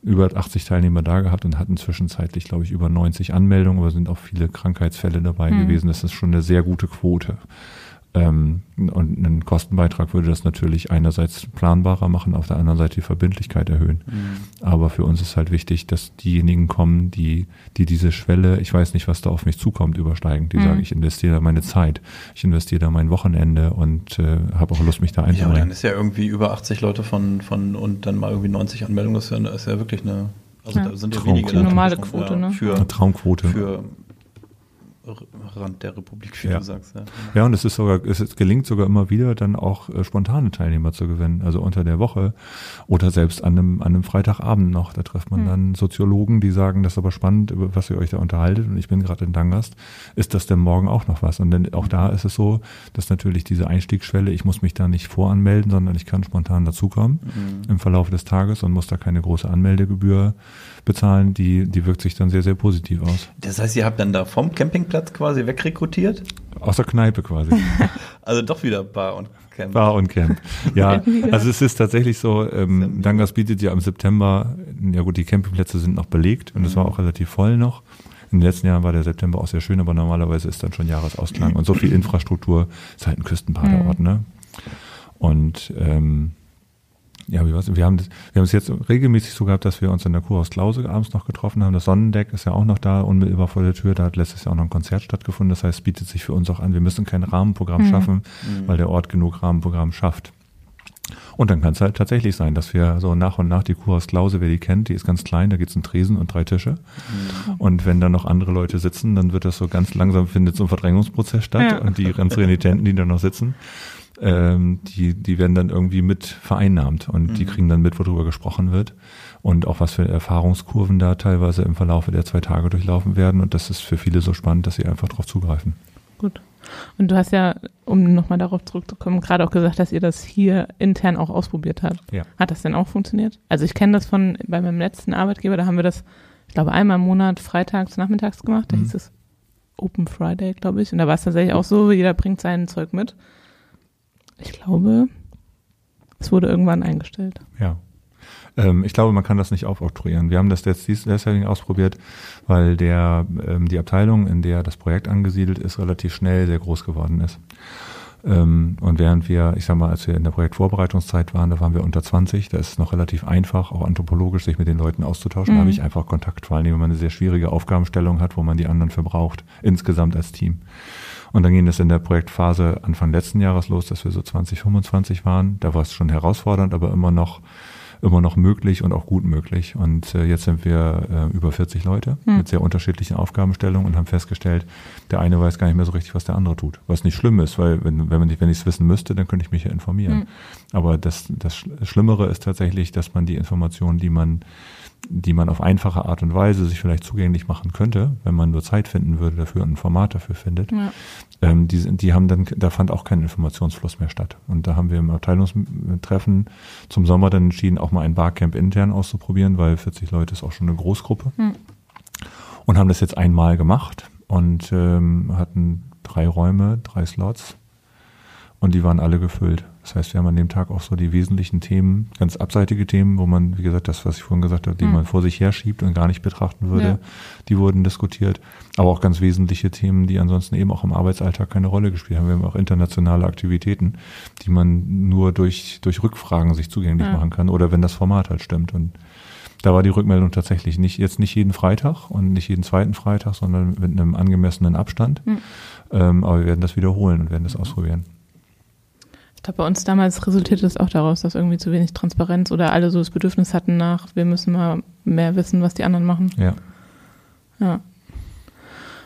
über 80 Teilnehmer da gehabt und hatten zwischenzeitlich, glaube ich, über 90 Anmeldungen, aber sind auch viele Krankheitsfälle dabei Hm. gewesen. Das ist schon eine sehr gute Quote. Ähm, und einen Kostenbeitrag würde das natürlich einerseits planbarer machen, auf der anderen Seite die Verbindlichkeit erhöhen. Mhm. Aber für uns ist halt wichtig, dass diejenigen kommen, die, die diese Schwelle, ich weiß nicht, was da auf mich zukommt, übersteigen. Die Mhm. sagen, ich investiere da meine Zeit, ich investiere da mein Wochenende und äh, habe auch Lust, mich da Ja, aber dann einzubringen. ist ja irgendwie über 80 Leute von, von und dann mal irgendwie 90 Anmeldungen, das ist ja, ist ja wirklich eine, also Ja. da sind ja Traumquote. wenige. Normale Quote, ja, ne? Für, Eine Traumquote. für Rand der Republik, wie Ja. du sagst. Ja. Ja, und es ist sogar, es ist- gelingt sogar immer wieder, dann auch äh, spontane Teilnehmer zu gewinnen, also unter der Woche oder selbst an einem, an einem Freitagabend noch. Da trifft man Hm. dann Soziologen, die sagen, das ist aber spannend, über was ihr euch da unterhaltet und ich bin gerade in Dangast. Ist das denn morgen auch noch was? Und dann auch da ist es so, dass natürlich diese Einstiegsschwelle, ich muss mich da nicht voranmelden, sondern ich kann spontan dazukommen Mhm. im Verlauf des Tages und muss da keine große Anmeldegebühr bezahlen. Die, die wirkt sich dann sehr, sehr positiv aus. Das heißt, ihr habt dann da vom Campingplatz quasi wegrekrutiert? Aus der Kneipe quasi. Also doch wieder Bar und Camp. Bar und Camp. Ja, also es ist tatsächlich so, ähm, Dangas bietet ja im September, ja gut, die Campingplätze sind noch belegt und es war auch relativ voll noch. In den letzten Jahren war der September auch sehr schön, aber normalerweise ist dann schon Jahresausklang und so viel Infrastruktur ist halt ein Küstenbadeort, ne? Und ähm, ja, wie war's? wir haben das, wir haben es jetzt regelmäßig so gehabt, dass wir uns in der Kurhaus Klause abends noch getroffen haben. Das Sonnendeck ist ja auch noch da, unmittelbar vor der Tür. Da hat letztes Jahr auch noch ein Konzert stattgefunden. Das heißt, es bietet sich für uns auch an. Wir müssen kein Rahmenprogramm Mhm. schaffen, Mhm. weil der Ort genug Rahmenprogramm schafft. Und dann kann es halt tatsächlich sein, dass wir so nach und nach die Kurhaus Klause, wer die kennt, die ist ganz klein, da gibt's einen Tresen und drei Tische. Mhm. Und wenn da noch andere Leute sitzen, dann wird das so ganz langsam, findet so ein Verdrängungsprozess statt. Ja. Und die ganz Renitenten, die da noch sitzen, ähm, die, die werden dann irgendwie mit vereinnahmt und die Mhm. kriegen dann mit, worüber gesprochen wird. Und auch was für Erfahrungskurven da teilweise im Verlaufe der zwei Tage durchlaufen werden. Und das ist für viele so spannend, dass sie einfach darauf zugreifen. Gut. Und du hast ja, um nochmal darauf zurückzukommen, gerade auch gesagt, dass ihr das hier intern auch ausprobiert habt. Ja. Hat das denn auch funktioniert? Also ich kenne das von bei meinem letzten Arbeitgeber, da haben wir das, ich glaube, einmal im Monat freitags, nachmittags gemacht. Da Mhm. hieß es Open Friday, glaube ich. Und da war es tatsächlich auch so, jeder bringt sein Zeug mit. Ich glaube, es wurde irgendwann eingestellt. Ja. Ähm, ich glaube, man kann das nicht aufoktroyieren. Wir haben das jetzt deswegen ausprobiert, weil der, ähm, die Abteilung, in der das Projekt angesiedelt ist, relativ schnell sehr groß geworden ist. Ähm, und während wir, ich sag mal, als wir in der Projektvorbereitungszeit waren, da waren wir unter 20, da ist es noch relativ einfach, auch anthropologisch sich mit den Leuten auszutauschen. Da Mhm. habe ich einfach Kontakt, vor allem wenn man eine sehr schwierige Aufgabenstellung hat, wo man die anderen verbraucht, insgesamt als Team. Und dann ging es in der Projektphase Anfang letzten Jahres los, dass wir so 20, 25 waren. Da war es schon herausfordernd, aber immer noch immer noch möglich und auch gut möglich. Und äh, jetzt sind wir äh, über 40 Leute Hm. mit sehr unterschiedlichen Aufgabenstellungen und haben festgestellt, der eine weiß gar nicht mehr so richtig, was der andere tut. Was nicht schlimm ist, weil wenn, wenn, man, wenn ich es wissen müsste, dann könnte ich mich ja informieren. Hm. Aber das, das Sch- Schlimmere ist tatsächlich, dass man die Informationen, die man die man auf einfache Art und Weise sich vielleicht zugänglich machen könnte, wenn man nur Zeit finden würde dafür und ein Format dafür findet, Ja. ähm, die, die haben dann, da fand auch kein Informationsfluss mehr statt. Und da haben wir im Abteilungstreffen zum Sommer dann entschieden, auch mal ein Barcamp intern auszuprobieren, weil 40 Leute ist auch schon eine Großgruppe. Hm. Und haben das jetzt einmal gemacht und ähm, hatten drei Räume, drei Slots und die waren alle gefüllt. Das heißt, wir haben an dem Tag auch so die wesentlichen Themen, ganz abseitige Themen, wo man, wie gesagt, das, was ich vorhin gesagt habe, die Hm. man vor sich herschiebt und gar nicht betrachten würde, Ja. die wurden diskutiert. Aber auch ganz wesentliche Themen, die ansonsten eben auch im Arbeitsalltag keine Rolle gespielt haben. Wir haben auch internationale Aktivitäten, die man nur durch, durch Rückfragen sich zugänglich Ja. machen kann oder wenn das Format halt stimmt. Und da war die Rückmeldung tatsächlich nicht, jetzt nicht jeden Freitag und nicht jeden zweiten Freitag, sondern mit einem angemessenen Abstand. Hm. Ähm, aber wir werden das wiederholen und werden das ausprobieren. Ich glaube, bei uns damals resultierte es auch daraus, dass irgendwie zu wenig Transparenz oder alle so das Bedürfnis hatten nach, wir müssen mal mehr wissen, was die anderen machen. Ja. Ja.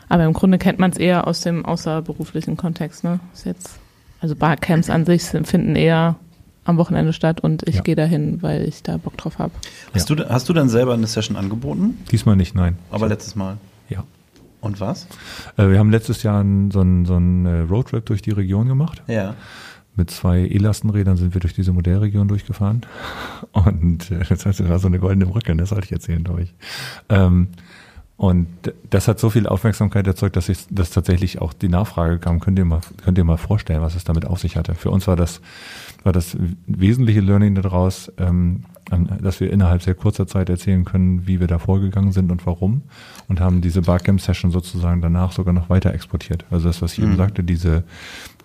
Aber im Grunde kennt man es eher aus dem außerberuflichen Kontext, ne? Ist jetzt, also Barcamps an sich finden eher am Wochenende statt und ich Ja. gehe dahin, weil ich da Bock drauf habe. Hast, du, hast du dann selber eine Session angeboten? Diesmal nicht, nein. Aber letztes Mal. Ja. Und was? Äh, wir haben letztes Jahr so einen, so einen äh, Roadtrip durch die Region gemacht. Ja. Mit zwei E-Lastenrädern sind wir durch diese Modellregion durchgefahren. Und äh, das heißt, war so eine goldene Brücke, das sollte ich erzählen, glaube ich. Ähm, und das hat so viel Aufmerksamkeit erzeugt, dass ich, dass tatsächlich auch die Nachfrage kam, könnt ihr mal, könnt ihr mal vorstellen, was es damit auf sich hatte. Für uns war das, war das wesentliche Learning daraus, ähm, an- dass wir innerhalb sehr kurzer Zeit erzählen können, wie wir da vorgegangen sind und warum. Und haben diese Barcamp-Session sozusagen danach sogar noch weiter exportiert. Also das, was ich eben Mhm. sagte, diese,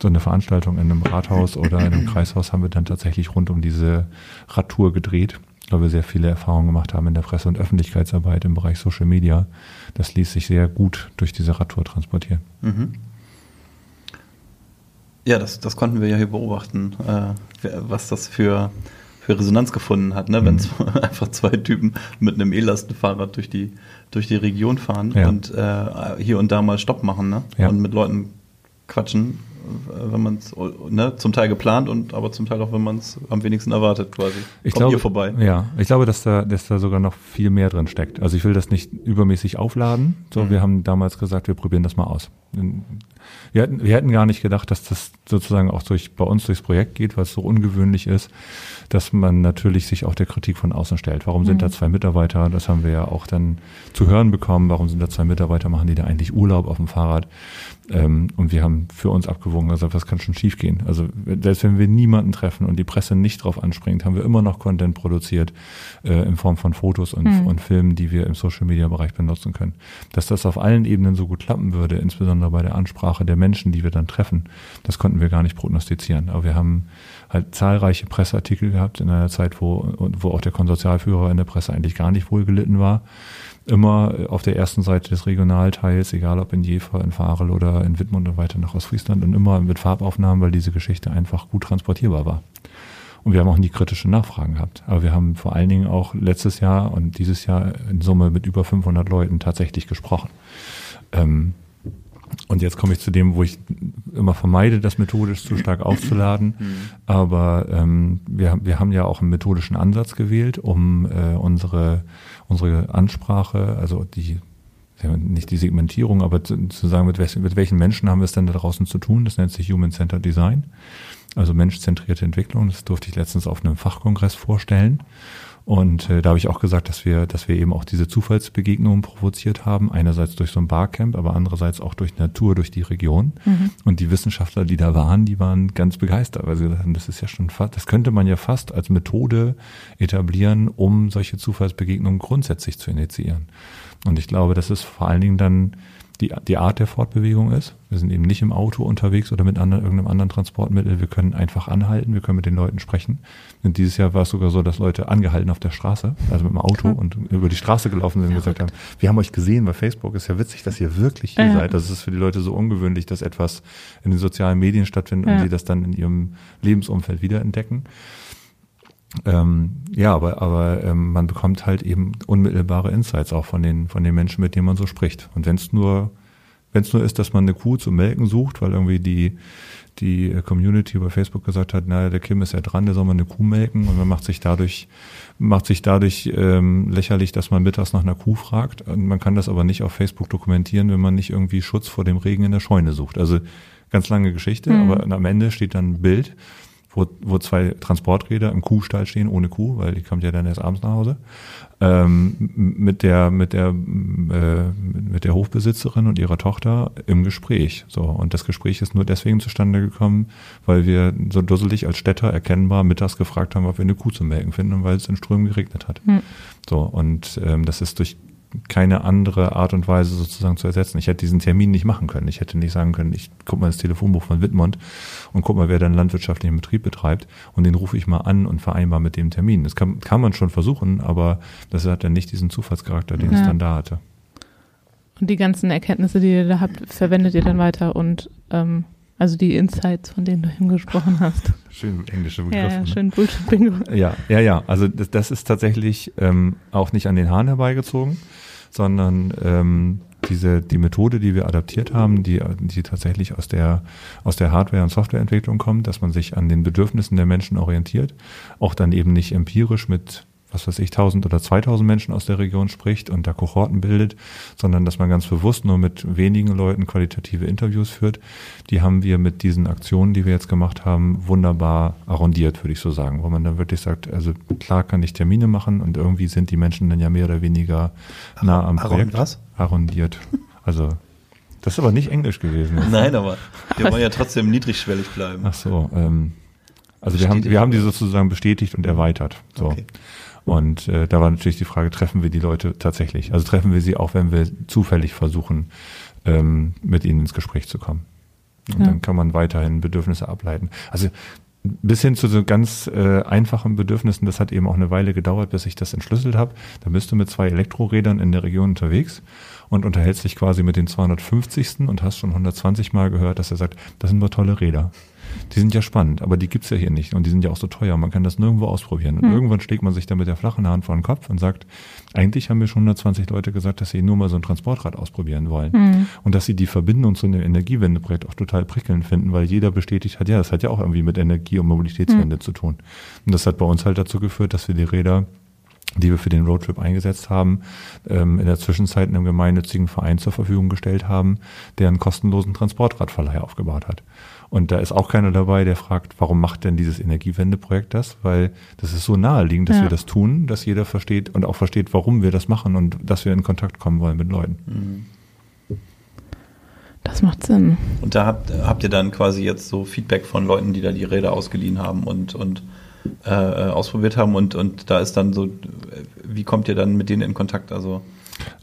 so eine Veranstaltung in einem Rathaus oder in einem Kreishaus haben wir dann tatsächlich rund um diese Radtour gedreht, weil wir sehr viele Erfahrungen gemacht haben in der Presse- und Öffentlichkeitsarbeit im Bereich Social Media. Das ließ sich sehr gut durch diese Radtour transportieren. Mhm. Ja, das, das konnten wir ja hier beobachten, äh, was das für, für Resonanz gefunden hat, ne? wenn einfach zwei Typen mit einem E-Lastenfahrrad durch die, durch die Region fahren Ja. und äh, hier und da mal Stopp machen ne? Ja. und mit Leuten quatschen, wenn man es ne? zum Teil geplant und aber zum Teil auch, wenn man es am wenigsten erwartet quasi. Ich Kommt glaube, vorbei. Ja, ich glaube, dass da, dass da sogar noch viel mehr drin steckt. Also ich will das nicht übermäßig aufladen. So, Mhm. wir haben damals gesagt, wir probieren das mal aus. Wir hätten, wir hätten gar nicht gedacht, dass das sozusagen auch durch, bei uns durchs Projekt geht, was so ungewöhnlich ist, dass man natürlich sich auch der Kritik von außen stellt. Warum sind Mhm. da zwei Mitarbeiter? Das haben wir ja auch dann zu hören bekommen. Warum sind da zwei Mitarbeiter? Machen die da eigentlich Urlaub auf dem Fahrrad? Ähm, und wir haben für uns abgewogen, also was kann schon schiefgehen? Also selbst wenn wir niemanden treffen und die Presse nicht drauf anspringt, haben wir immer noch Content produziert äh, in Form von Fotos und, Mhm. und Filmen, die wir im Social Media Bereich benutzen können. Dass das auf allen Ebenen so gut klappen würde, insbesondere bei der Ansprache der Menschen, die wir dann treffen, das konnten wir gar nicht prognostizieren. Aber wir haben halt zahlreiche Presseartikel gehabt in einer Zeit, wo, wo auch der Konsortialführer in der Presse eigentlich gar nicht wohl gelitten war immer äh, auf der ersten Seite des Regionalteils, egal ob in Jever, in Farel oder in Wittmund und weiter nach Ostfriesland und immer mit Farbaufnahmen, weil diese Geschichte einfach gut transportierbar war. Und wir haben auch nie kritische Nachfragen gehabt. Aber wir haben vor allen Dingen auch letztes Jahr und dieses Jahr in Summe mit über 500 Leuten tatsächlich gesprochen. Ähm, und jetzt komme ich zu dem, wo ich immer vermeide, das methodisch zu stark aufzuladen. Aber ähm, wir, wir haben ja auch einen methodischen Ansatz gewählt, um äh, unsere, unsere Ansprache, also die nicht die Segmentierung, aber zu, zu sagen, mit, welchen, mit welchen Menschen haben wir es denn da draußen zu tun? Das nennt sich Human-Centered Design, also menschzentrierte Entwicklung. Das durfte ich letztens auf einem Fachkongress vorstellen. Und äh, da habe ich auch gesagt, dass wir, dass wir eben auch diese Zufallsbegegnungen provoziert haben. Einerseits durch so ein Barcamp, aber andererseits auch durch Natur, durch die Region. Und die Wissenschaftler, die da waren, die waren ganz begeistert, weil sie gesagt haben, das ist ja schon fast, das könnte man ja fast als Methode etablieren, um solche Zufallsbegegnungen grundsätzlich zu initiieren. Und ich glaube, dass es vor allen Dingen dann die, die Art der Fortbewegung ist. Wir sind eben nicht im Auto unterwegs oder mit anderen, irgendeinem anderen Transportmittel. Wir können einfach anhalten, wir können mit den Leuten sprechen. Und dieses Jahr war es sogar so, dass Leute angehalten auf der Straße, also mit dem Auto Krass. und über die Straße gelaufen sind und gesagt haben, wir haben euch gesehen bei Facebook, ist ja witzig, dass ihr wirklich hier Ja. seid. Das ist für die Leute so ungewöhnlich, dass etwas in den sozialen Medien stattfindet und Ja. sie das dann in ihrem Lebensumfeld wiederentdecken. Ähm, ja, aber, aber ähm, man bekommt halt eben unmittelbare Insights auch von den, von den Menschen, mit denen man so spricht. Und wenn es nur, wenn es nur ist, dass man eine Kuh zum Melken sucht, weil irgendwie die, die Community bei Facebook gesagt hat, naja, der Kim ist ja dran, der soll mal eine Kuh melken und man macht sich dadurch, macht sich dadurch ähm, lächerlich, dass man mittags nach einer Kuh fragt. Und man kann das aber nicht auf Facebook dokumentieren, wenn man nicht irgendwie Schutz vor dem Regen in der Scheune sucht. Also ganz lange Geschichte, Mhm. aber am Ende steht dann ein Bild, wo, wo zwei Transporträder im Kuhstall stehen, ohne Kuh, weil die kommt ja dann erst abends nach Hause, ähm, mit der, mit der, äh, mit der Hofbesitzerin und ihrer Tochter im Gespräch. So. Und das Gespräch ist nur deswegen zustande gekommen, weil wir so dusselig als Städter erkennbar mittags gefragt haben, ob wir eine Kuh zum Melken finden, und weil es in Strömen geregnet hat. Hm. So. Und, ähm, das ist durch keine andere Art und Weise sozusagen zu ersetzen. Ich hätte diesen Termin nicht machen können. Ich hätte nicht sagen können, ich guck mal ins Telefonbuch von Wittmund und guck mal, wer da einen landwirtschaftlichen Betrieb betreibt und den rufe ich mal an und vereinbar mit dem Termin. Das kann, kann man schon versuchen, aber das hat dann nicht diesen Zufallscharakter, den es Ja. dann da hatte. Und die ganzen Erkenntnisse, die ihr da habt, verwendet ihr dann weiter und ähm, also die Insights, von denen du eben gesprochen hast. Schön englische Ja, Begriffe. ja, ne? schön Bullshit-Bingo. Ja, ja, ja. Also das, das ist tatsächlich ähm, auch nicht an den Haaren herbeigezogen, sondern ähm, diese, die Methode, die wir adaptiert haben, die, die tatsächlich aus der, aus der Hardware- und Softwareentwicklung kommt, dass man sich an den Bedürfnissen der Menschen orientiert, auch dann eben nicht empirisch mit was weiß ich, 1000 oder 2000 Menschen aus der Region spricht und da Kohorten bildet, sondern dass man ganz bewusst nur mit wenigen Leuten qualitative Interviews führt. Die haben wir mit diesen Aktionen, die wir jetzt gemacht haben, wunderbar arrondiert, würde ich so sagen, wo man dann wirklich sagt, also klar kann ich Termine machen und irgendwie sind die Menschen dann ja mehr oder weniger nah am Projekt. was? Arrondiert. Also das ist aber nicht Englisch gewesen. Nein, aber wir wollen ja trotzdem niedrigschwellig bleiben. Ach so, ähm, also wir haben, wir haben die sozusagen bestätigt und erweitert. So. Okay. Und äh, da war natürlich die Frage, treffen wir die Leute tatsächlich? Also treffen wir sie auch, wenn wir zufällig versuchen, ähm, mit ihnen ins Gespräch zu kommen. Und Ja. dann kann man weiterhin Bedürfnisse ableiten. Also bis hin zu so ganz äh, einfachen Bedürfnissen, das hat eben auch eine Weile gedauert, bis ich das entschlüsselt habe. Da bist du mit zwei Elektrorädern in der Region unterwegs und unterhältst dich quasi mit den 250. und hast schon 120 Mal gehört, dass er sagt, das sind aber tolle Räder. Die sind ja spannend, aber die gibt's ja hier nicht und die sind ja auch so teuer. Man kann das nirgendwo ausprobieren. Und Hm. irgendwann schlägt man sich dann mit der flachen Hand vor den Kopf und sagt, eigentlich haben mir schon 120 Leute gesagt, dass sie nur mal so ein Transportrad ausprobieren wollen. Hm. Und dass sie die Verbindung zu einem Energiewendeprojekt auch total prickelnd finden, weil jeder bestätigt hat, ja, das hat ja auch irgendwie mit Energie- und Mobilitätswende zu tun. Und das hat bei uns halt dazu geführt, dass wir die Räder die wir für den Roadtrip eingesetzt haben, ähm, in der Zwischenzeit einem gemeinnützigen Verein zur Verfügung gestellt haben, der einen kostenlosen Transportradverleih aufgebaut hat. Und da ist auch keiner dabei, der fragt, warum macht denn dieses Energiewendeprojekt das? Weil das ist so naheliegend, dass Ja. wir das tun, dass jeder versteht und auch versteht, warum wir das machen und dass wir in Kontakt kommen wollen mit Leuten. Mhm. Das macht Sinn. Und da habt, habt ihr dann quasi jetzt so Feedback von Leuten, die da die Räder ausgeliehen haben und, und äh, ausprobiert haben und, und da ist dann so, wie kommt ihr dann mit denen in Kontakt? Also,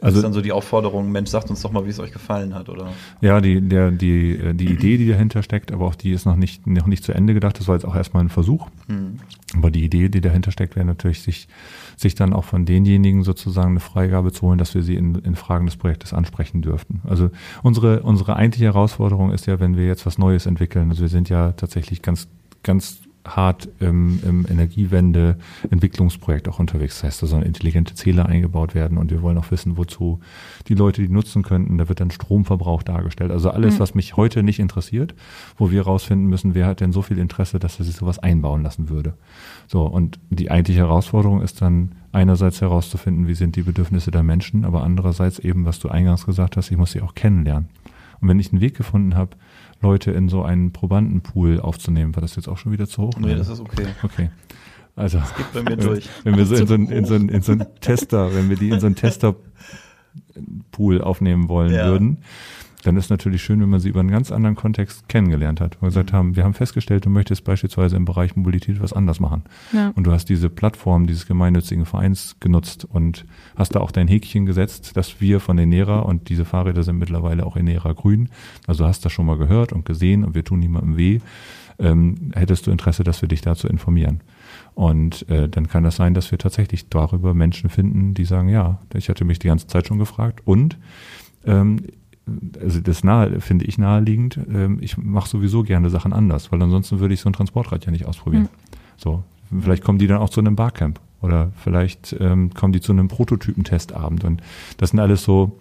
Also- ist dann so die Aufforderung, Mensch, sagt uns doch mal, wie es euch gefallen hat, oder? Ja, die, der, die, äh, die Idee, die dahinter steckt, aber auch die ist noch nicht, noch nicht zu Ende gedacht. Das war jetzt auch erstmal ein Versuch. Hm. Aber die Idee, die dahinter steckt, wäre natürlich, sich, sich dann auch von denjenigen sozusagen eine Freigabe zu holen, dass wir sie in, in Fragen des Projektes ansprechen dürften. Also unsere, unsere eigentliche Herausforderung ist ja, wenn wir jetzt was Neues entwickeln, also wir sind ja tatsächlich ganz, ganz hart im, im Energiewende-Entwicklungsprojekt auch unterwegs. Das heißt, da sollen intelligente Zähler eingebaut werden und wir wollen auch wissen, wozu die Leute die nutzen könnten. Da wird dann Stromverbrauch dargestellt. Also alles, Mhm. was mich heute nicht interessiert, wo wir rausfinden müssen, wer hat denn so viel Interesse, dass er sich sowas einbauen lassen würde. So, und die eigentliche Herausforderung ist dann einerseits herauszufinden, wie sind die Bedürfnisse der Menschen, aber andererseits eben, was du eingangs gesagt hast, ich muss sie auch kennenlernen. Und wenn ich einen Weg gefunden habe, Leute in so einen Probandenpool aufzunehmen, war das jetzt auch schon wieder zu hoch? Nee, das ist okay. okay. Also, Geht bei mir durch. wenn wir so in so einen, in so einen, in so einen Tester, wenn wir die in so einen Tester-Pool aufnehmen wollen Ja. würden, dann ist natürlich schön, wenn man sie über einen ganz anderen Kontext kennengelernt hat. Wo wir gesagt haben, wir haben festgestellt, du möchtest beispielsweise im Bereich Mobilität was anders machen. Ja. Und du hast diese Plattform dieses gemeinnützigen Vereins genutzt und hast da auch dein Häkchen gesetzt, dass wir von Enera und diese Fahrräder sind mittlerweile auch Enera grün. Also hast das schon mal gehört und gesehen und wir tun niemandem weh. Ähm, hättest du Interesse, dass wir dich dazu informieren? Und äh, dann kann das sein, dass wir tatsächlich darüber Menschen finden, die sagen, ja, ich hatte mich die ganze Zeit schon gefragt und ähm, also das nahe, finde ich naheliegend, ähm, ich mache sowieso gerne Sachen anders, weil ansonsten würde ich so ein Transportrad ja nicht ausprobieren. Hm. So, vielleicht kommen die dann auch zu einem Barcamp oder vielleicht ähm, kommen die zu einem Prototypentestabend und das sind alles so,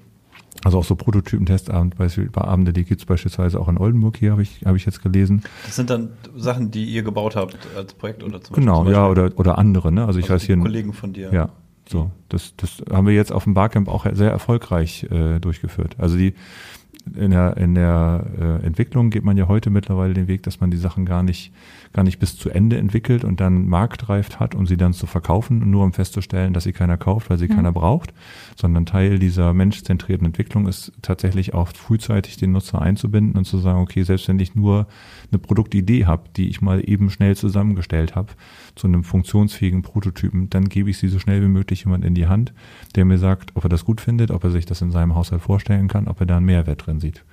also auch so Prototypentestabend, beispielsweise Abende, die gibt's beispielsweise auch in Oldenburg hier, habe ich, habe ich jetzt gelesen. Das sind dann Sachen, die ihr gebaut habt als Projekt oder zum Genau, zum ja, Beispiel- oder, oder andere, ne? Also ich also weiß die hier, Kollegen von dir. ja, so, das, das haben wir jetzt auf dem Barcamp auch sehr erfolgreich äh, durchgeführt. Also die in der, in der äh, Entwicklung geht man ja heute mittlerweile den Weg, dass man die Sachen gar nicht, gar nicht bis zu Ende entwickelt und dann marktreif hat, um sie dann zu verkaufen, nur um festzustellen, dass sie keiner kauft, weil sie Mhm. keiner braucht, sondern Teil dieser menschzentrierten Entwicklung ist tatsächlich auch frühzeitig den Nutzer einzubinden und zu sagen, okay, selbst wenn ich nur eine Produktidee habe, die ich mal eben schnell zusammengestellt habe, zu einem funktionsfähigen Prototypen, dann gebe ich sie so schnell wie möglich jemand in die Hand, der mir sagt, ob er das gut findet, ob er sich das in seinem Haushalt vorstellen kann, ob er da einen Mehrwert drin sieht.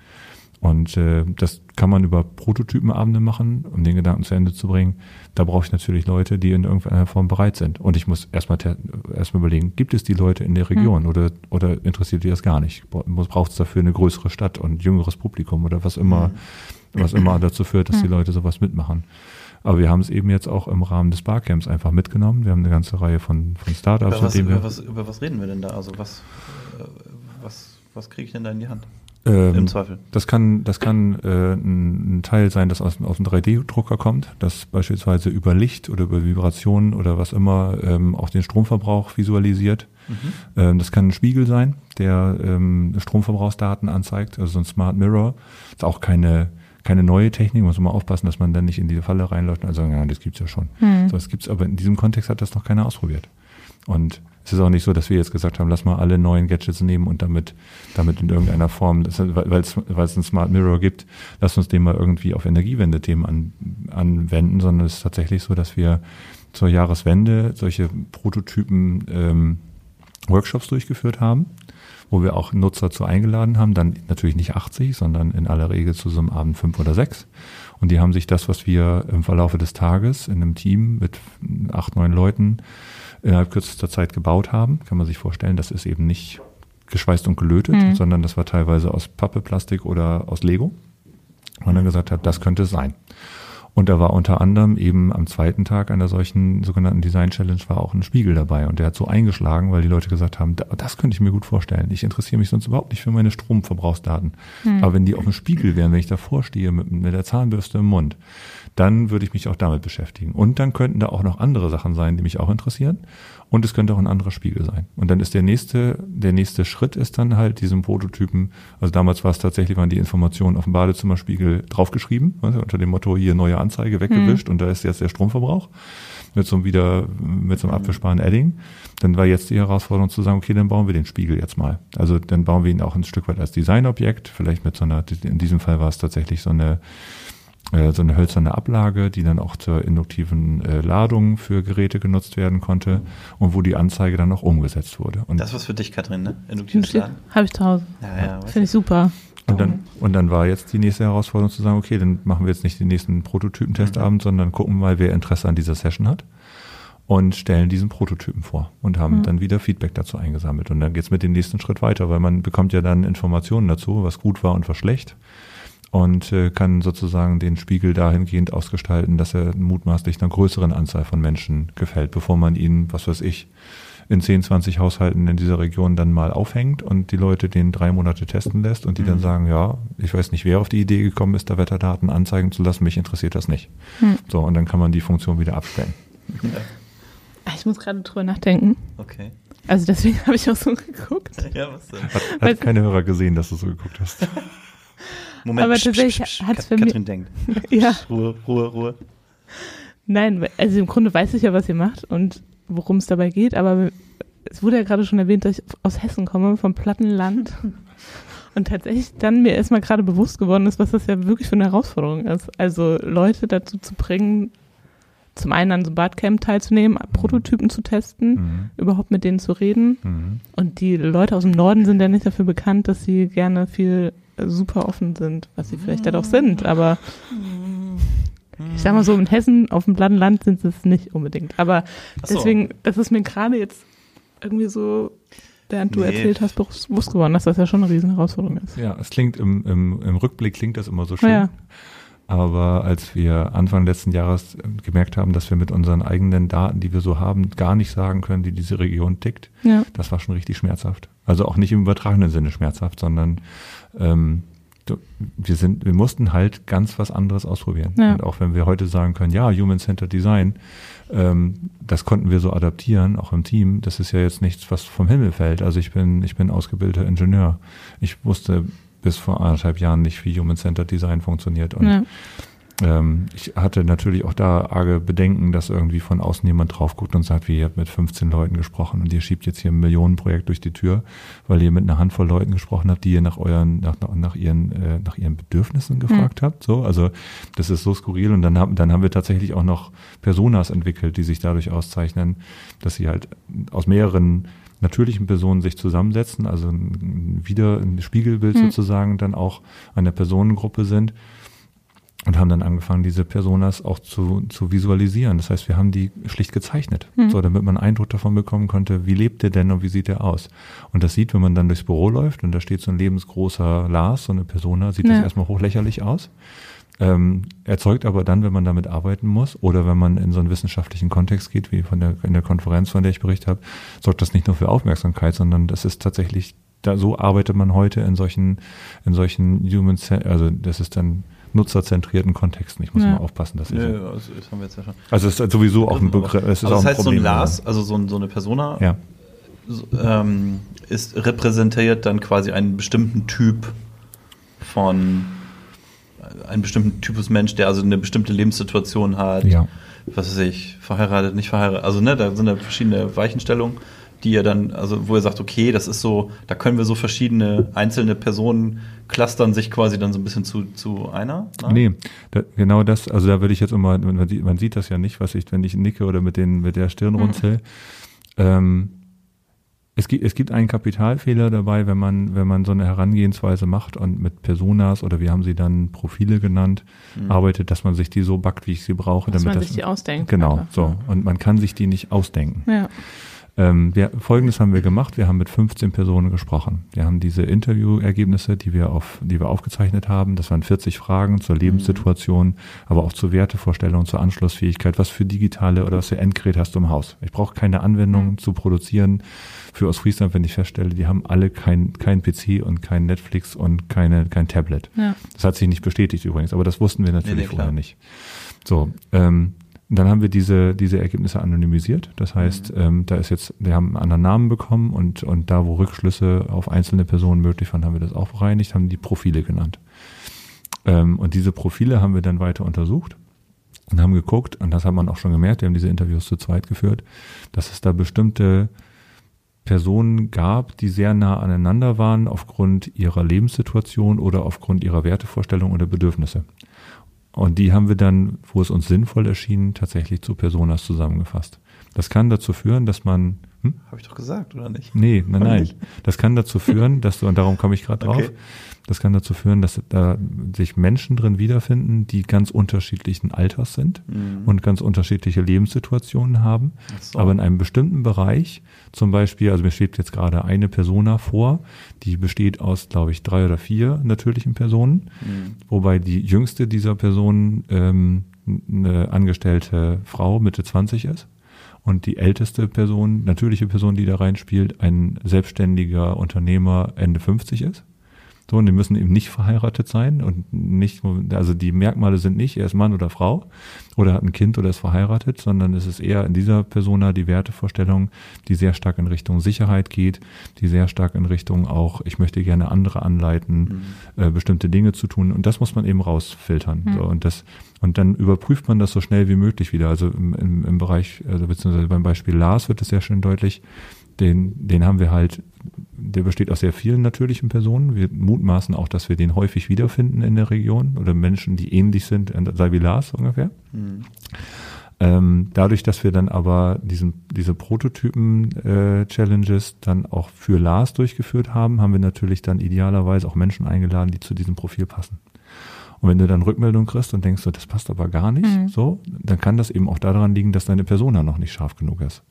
Und äh, das kann man über Prototypenabende machen, um den Gedanken zu Ende zu bringen. Da brauche ich natürlich Leute, die in irgendeiner Form bereit sind. Und ich muss erstmal erstmal überlegen, gibt es die Leute in der Region oder, oder interessiert die das gar nicht? Braucht es dafür eine größere Stadt und jüngeres Publikum oder was immer, was immer dazu führt, dass die Leute sowas mitmachen. Aber wir haben es eben jetzt auch im Rahmen des Barcamps einfach mitgenommen. Wir haben eine ganze Reihe von, von Startups, Über was, mit denen wir über, was, über was reden wir denn da? Also was, äh, was Was kriege ich denn da in die Hand? Ähm, Im Zweifel. Das kann, das kann äh, ein, ein Teil sein, das aus, aus dem 3D-Drucker kommt, das beispielsweise über Licht oder über Vibrationen oder was immer ähm, auch den Stromverbrauch visualisiert. Mhm. Ähm, das kann ein Spiegel sein, der ähm, Stromverbrauchsdaten anzeigt, also so ein Smart Mirror. Ist auch keine, keine neue Technik, muss man aufpassen, dass man dann nicht in die Falle reinläuft und sagen, ja, das gibt's ja schon. Hm. So, das gibt's, aber in diesem Kontext hat das noch keiner ausprobiert. Und es ist auch nicht so, dass wir jetzt gesagt haben, lass mal alle neuen Gadgets nehmen und damit, damit in irgendeiner Form, das, weil es, einen Smart Mirror gibt, lass uns den mal irgendwie auf Energiewende-Themen an, anwenden, sondern es ist tatsächlich so, dass wir zur Jahreswende solche Prototypen ähm, Workshops durchgeführt haben, wo wir auch Nutzer zu eingeladen haben, dann natürlich nicht 80, sondern in aller Regel zu so einem Abend fünf oder sechs. Und die haben sich das, was wir im Verlaufe des Tages in einem Team mit acht, neun Leuten innerhalb kürzester Zeit gebaut haben, kann man sich vorstellen, das ist eben nicht geschweißt und gelötet, Mhm. sondern das war teilweise aus Pappe, Plastik oder aus Lego. Und dann gesagt hat, das könnte es sein. Und da war unter anderem eben am zweiten Tag einer solchen sogenannten Design Challenge war auch ein Spiegel dabei. Und der hat so eingeschlagen, weil die Leute gesagt haben, da- das könnte ich mir gut vorstellen. Ich interessiere mich sonst überhaupt nicht für meine Stromverbrauchsdaten. Aber wenn die auf dem Spiegel wären, wenn ich davor stehe mit, mit der Zahnbürste im Mund, dann würde ich mich auch damit beschäftigen. Und dann könnten da auch noch andere Sachen sein, die mich auch interessieren. Und es könnte auch ein anderer Spiegel sein. Und dann ist der nächste, der nächste Schritt ist dann halt diesen Prototypen, also damals war es tatsächlich, waren die Informationen auf dem Badezimmerspiegel draufgeschrieben, also unter dem Motto hier neue Anzeige weggewischt und da ist jetzt der Stromverbrauch mit so einem wieder, mit so einem abwischbaren Edding. Dann war jetzt die Herausforderung zu sagen, okay, dann bauen wir den Spiegel jetzt mal. Also dann bauen wir ihn auch ein Stück weit als Designobjekt, vielleicht mit so einer, in diesem Fall war es tatsächlich so eine, so eine hölzerne Ablage, die dann auch zur induktiven äh, Ladung für Geräte genutzt werden konnte und wo die Anzeige dann auch umgesetzt wurde. Und, Das ist was für dich, Katrin, ne? Induktives Laden. Habe ich zu Hause. Ja, ja, Finde ich super. und, dann, und dann war jetzt die nächste Herausforderung zu sagen, okay, dann machen wir jetzt nicht den nächsten Prototypentestabend, sondern gucken mal, wer Interesse an dieser Session hat und stellen diesen Prototypen vor und haben dann wieder Feedback dazu eingesammelt. Und dann geht's mit dem nächsten Schritt weiter, weil man bekommt ja dann Informationen dazu, was gut war und was schlecht und äh, kann sozusagen den Spiegel dahingehend ausgestalten, dass er mutmaßlich einer größeren Anzahl von Menschen gefällt, bevor man ihn, was weiß ich, in 10, 20 Haushalten in dieser Region dann mal aufhängt und die Leute den drei Monate testen lässt und die dann sagen, ja, ich weiß nicht, wer auf die Idee gekommen ist, da Wetterdaten anzeigen zu lassen, mich interessiert das nicht. Hm. So, und dann kann man die Funktion wieder abstellen. Ja, Ich muss gerade drüber nachdenken. okay. Also deswegen habe ich auch so geguckt. Ja, was denn? Hat, hat keine Hörer gesehen, dass du so geguckt hast. Moment, Aber tatsächlich hat's Kat- für mich- Katrin denkt. Ja. Ruhe, Ruhe, Ruhe. Nein, also im Grunde weiß ich ja, was ihr macht und worum es dabei geht, aber es wurde ja gerade schon erwähnt, dass ich aus Hessen komme, vom Plattenland. Und tatsächlich dann mir erstmal gerade bewusst geworden ist, was das ja wirklich für eine Herausforderung ist. Also Leute dazu zu bringen, zum einen an so einem Badcamp teilzunehmen, Prototypen zu testen, Mhm. überhaupt mit denen zu reden. Mhm. Und die Leute aus dem Norden sind ja nicht dafür bekannt, dass sie gerne viel super offen sind, was sie vielleicht dann auch sind, aber ich sag mal so, in Hessen auf dem platten Land sind sie es nicht unbedingt. Aber so. deswegen, das ist mir gerade jetzt irgendwie so, während du Nee. erzählt hast, bewusst geworden, dass das ja schon eine riesen Herausforderung ist. Ja, es klingt im, im, im Rückblick klingt das immer so schön. Ja. Aber als wir Anfang letzten Jahres gemerkt haben, dass wir mit unseren eigenen Daten, die wir so haben, gar nicht sagen können, wie diese Region tickt, Ja. das war schon richtig schmerzhaft. Also auch nicht im übertragenen Sinne schmerzhaft, sondern ähm, wir sind, wir mussten halt ganz was anderes ausprobieren. Ja. Und auch wenn wir heute sagen können, ja, Human-Centered Design, ähm, das konnten wir so adaptieren, auch im Team. Das ist ja jetzt nichts, was vom Himmel fällt. Also ich bin, ich bin ausgebildeter Ingenieur. Ich wusste bis vor anderthalb Jahren nicht, wie Human-Centered Design funktioniert. Und ja. ähm, ich hatte natürlich auch da arge Bedenken, dass irgendwie von außen jemand drauf guckt und sagt, wie ihr habt mit 15 Leuten gesprochen und ihr schiebt jetzt hier ein Millionenprojekt durch die Tür, weil ihr mit einer Handvoll Leuten gesprochen habt, die ihr nach euren, nach, nach ihren, äh, nach ihren Bedürfnissen gefragt habt. So, also das ist so skurril und dann haben, dann haben wir tatsächlich auch noch Personas entwickelt, die sich dadurch auszeichnen, dass sie halt aus mehreren natürlichen Personen sich zusammensetzen, also wieder ein Spiegelbild Hm. sozusagen dann auch einer Personengruppe sind und haben dann angefangen, diese Personas auch zu, zu visualisieren. Das heißt, wir haben die schlicht gezeichnet, Mhm. so damit man einen Eindruck davon bekommen konnte, wie lebt der denn und wie sieht er aus. Und das sieht, wenn man dann durchs Büro läuft und da steht so ein lebensgroßer Lars, so eine Persona, sieht das Ja. erstmal hochlächerlich aus. Ähm, erzeugt aber dann, wenn man damit arbeiten muss oder wenn man in so einen wissenschaftlichen Kontext geht, wie von der, in der Konferenz, von der ich berichtet habe, sorgt das nicht nur für Aufmerksamkeit, sondern das ist tatsächlich da so arbeitet man heute in solchen, in solchen Human, also das ist dann nutzerzentrierten Kontexten. Ich muss Ja. mal aufpassen, dass ich. Ja, ja, also das haben wir jetzt ja schon. Also es ist sowieso auch ein Begriff, es ist Aber auch das ein heißt, so Problem. ein Lars, also so, ein, so eine Persona, Ja, so, ähm, ist repräsentiert dann quasi einen bestimmten Typ von einen bestimmten Typus Mensch, der also eine bestimmte Lebenssituation hat. ja. Was weiß ich, verheiratet, nicht verheiratet. Also ne, da sind da verschiedene Weichenstellungen, die ihr dann, also wo ihr sagt, okay, das ist so, da können wir so verschiedene einzelne Personen clustern sich quasi dann so ein bisschen zu, zu einer. ne? Nee, da, genau das, also da würde ich jetzt immer, man sieht, man sieht das ja nicht, was ich, wenn ich nicke oder mit, den, mit der Stirn runzel. Ähm, es gibt, es gibt einen Kapitalfehler dabei, wenn man, wenn man so eine Herangehensweise macht und mit Personas oder wir haben sie dann Profile genannt, arbeitet, dass man sich die so backt, wie ich sie brauche, Dass damit man das. sich die ausdenkt. genau, einfach. so. Und man kann sich die nicht ausdenken. Ja. Ähm, wir, Folgendes haben wir gemacht. Wir haben mit 15 Personen gesprochen. Wir haben diese Interviewergebnisse, die wir auf, die wir aufgezeichnet haben. Das waren 40 Fragen zur Lebenssituation, aber auch zur Wertevorstellung, zur Anschlussfähigkeit. Was für digitale oder was für Endgerät hast du im Haus? Ich brauche keine Anwendung zu produzieren für aus Friesland, wenn ich feststelle, die haben alle kein, kein PC und kein Netflix und keine, kein Tablet. Ja. Das hat sich nicht bestätigt übrigens, aber das wussten wir natürlich Nee, nee, vorher nicht. So, ähm, dann haben wir diese, diese Ergebnisse anonymisiert. Das heißt, ähm, da ist jetzt, wir haben einen anderen Namen bekommen und, und da, wo Rückschlüsse auf einzelne Personen möglich waren, haben wir das auch bereinigt, haben die Profile genannt. Ähm, und diese Profile haben wir dann weiter untersucht und haben geguckt, und das hat man auch schon gemerkt, wir haben diese Interviews zu zweit geführt, dass es da bestimmte Personen gab, die sehr nah aneinander waren aufgrund ihrer Lebenssituation oder aufgrund ihrer Wertevorstellungen oder Bedürfnisse. Und die haben wir dann, wo es uns sinnvoll erschien, tatsächlich zu Personas zusammengefasst. Das kann dazu führen, dass man, hm? Habe ich doch gesagt, oder nicht? nee, nein, nein, nicht? das kann dazu führen, dass du, und darum komme ich gerade drauf, Okay. das kann dazu führen, dass da sich Menschen drin wiederfinden, die ganz unterschiedlichen Alters sind Mhm. und ganz unterschiedliche Lebenssituationen haben. So. Aber in einem bestimmten Bereich, zum Beispiel, also mir schwebt jetzt gerade eine Persona vor, die besteht aus, glaube ich, drei oder vier natürlichen Personen, Mhm. wobei die jüngste dieser Personen ähm, eine angestellte Frau Mitte 20 ist und die älteste Person, natürliche Person, die da reinspielt, ein selbstständiger Unternehmer Ende 50 ist. So, und die müssen eben nicht verheiratet sein und nicht, also die Merkmale sind nicht, er ist Mann oder Frau oder hat ein Kind oder ist verheiratet, sondern es ist eher in dieser Persona die Wertevorstellung, die sehr stark in Richtung Sicherheit geht, die sehr stark in Richtung auch, ich möchte gerne andere anleiten, äh, bestimmte Dinge zu tun. Und das muss man eben rausfiltern. So, und das, und dann überprüft man das so schnell wie möglich wieder. Also im, im, im Bereich, also beziehungsweise beim Beispiel Lars wird es sehr schön deutlich, den, den haben wir halt, der besteht aus sehr vielen natürlichen Personen. Wir mutmaßen auch, dass wir den häufig wiederfinden in der Region oder Menschen, die ähnlich sind, äh, sei wie Lars ungefähr. Mhm. Ähm, dadurch, dass wir dann aber diesen, diese Prototypen-Challenges dann auch für Lars durchgeführt haben, haben wir natürlich dann idealerweise auch Menschen eingeladen, die zu diesem Profil passen. Und wenn du dann Rückmeldung kriegst und denkst, so, das passt aber gar nicht, Mhm. so, dann kann das eben auch daran liegen, dass deine Persona noch nicht scharf genug ist.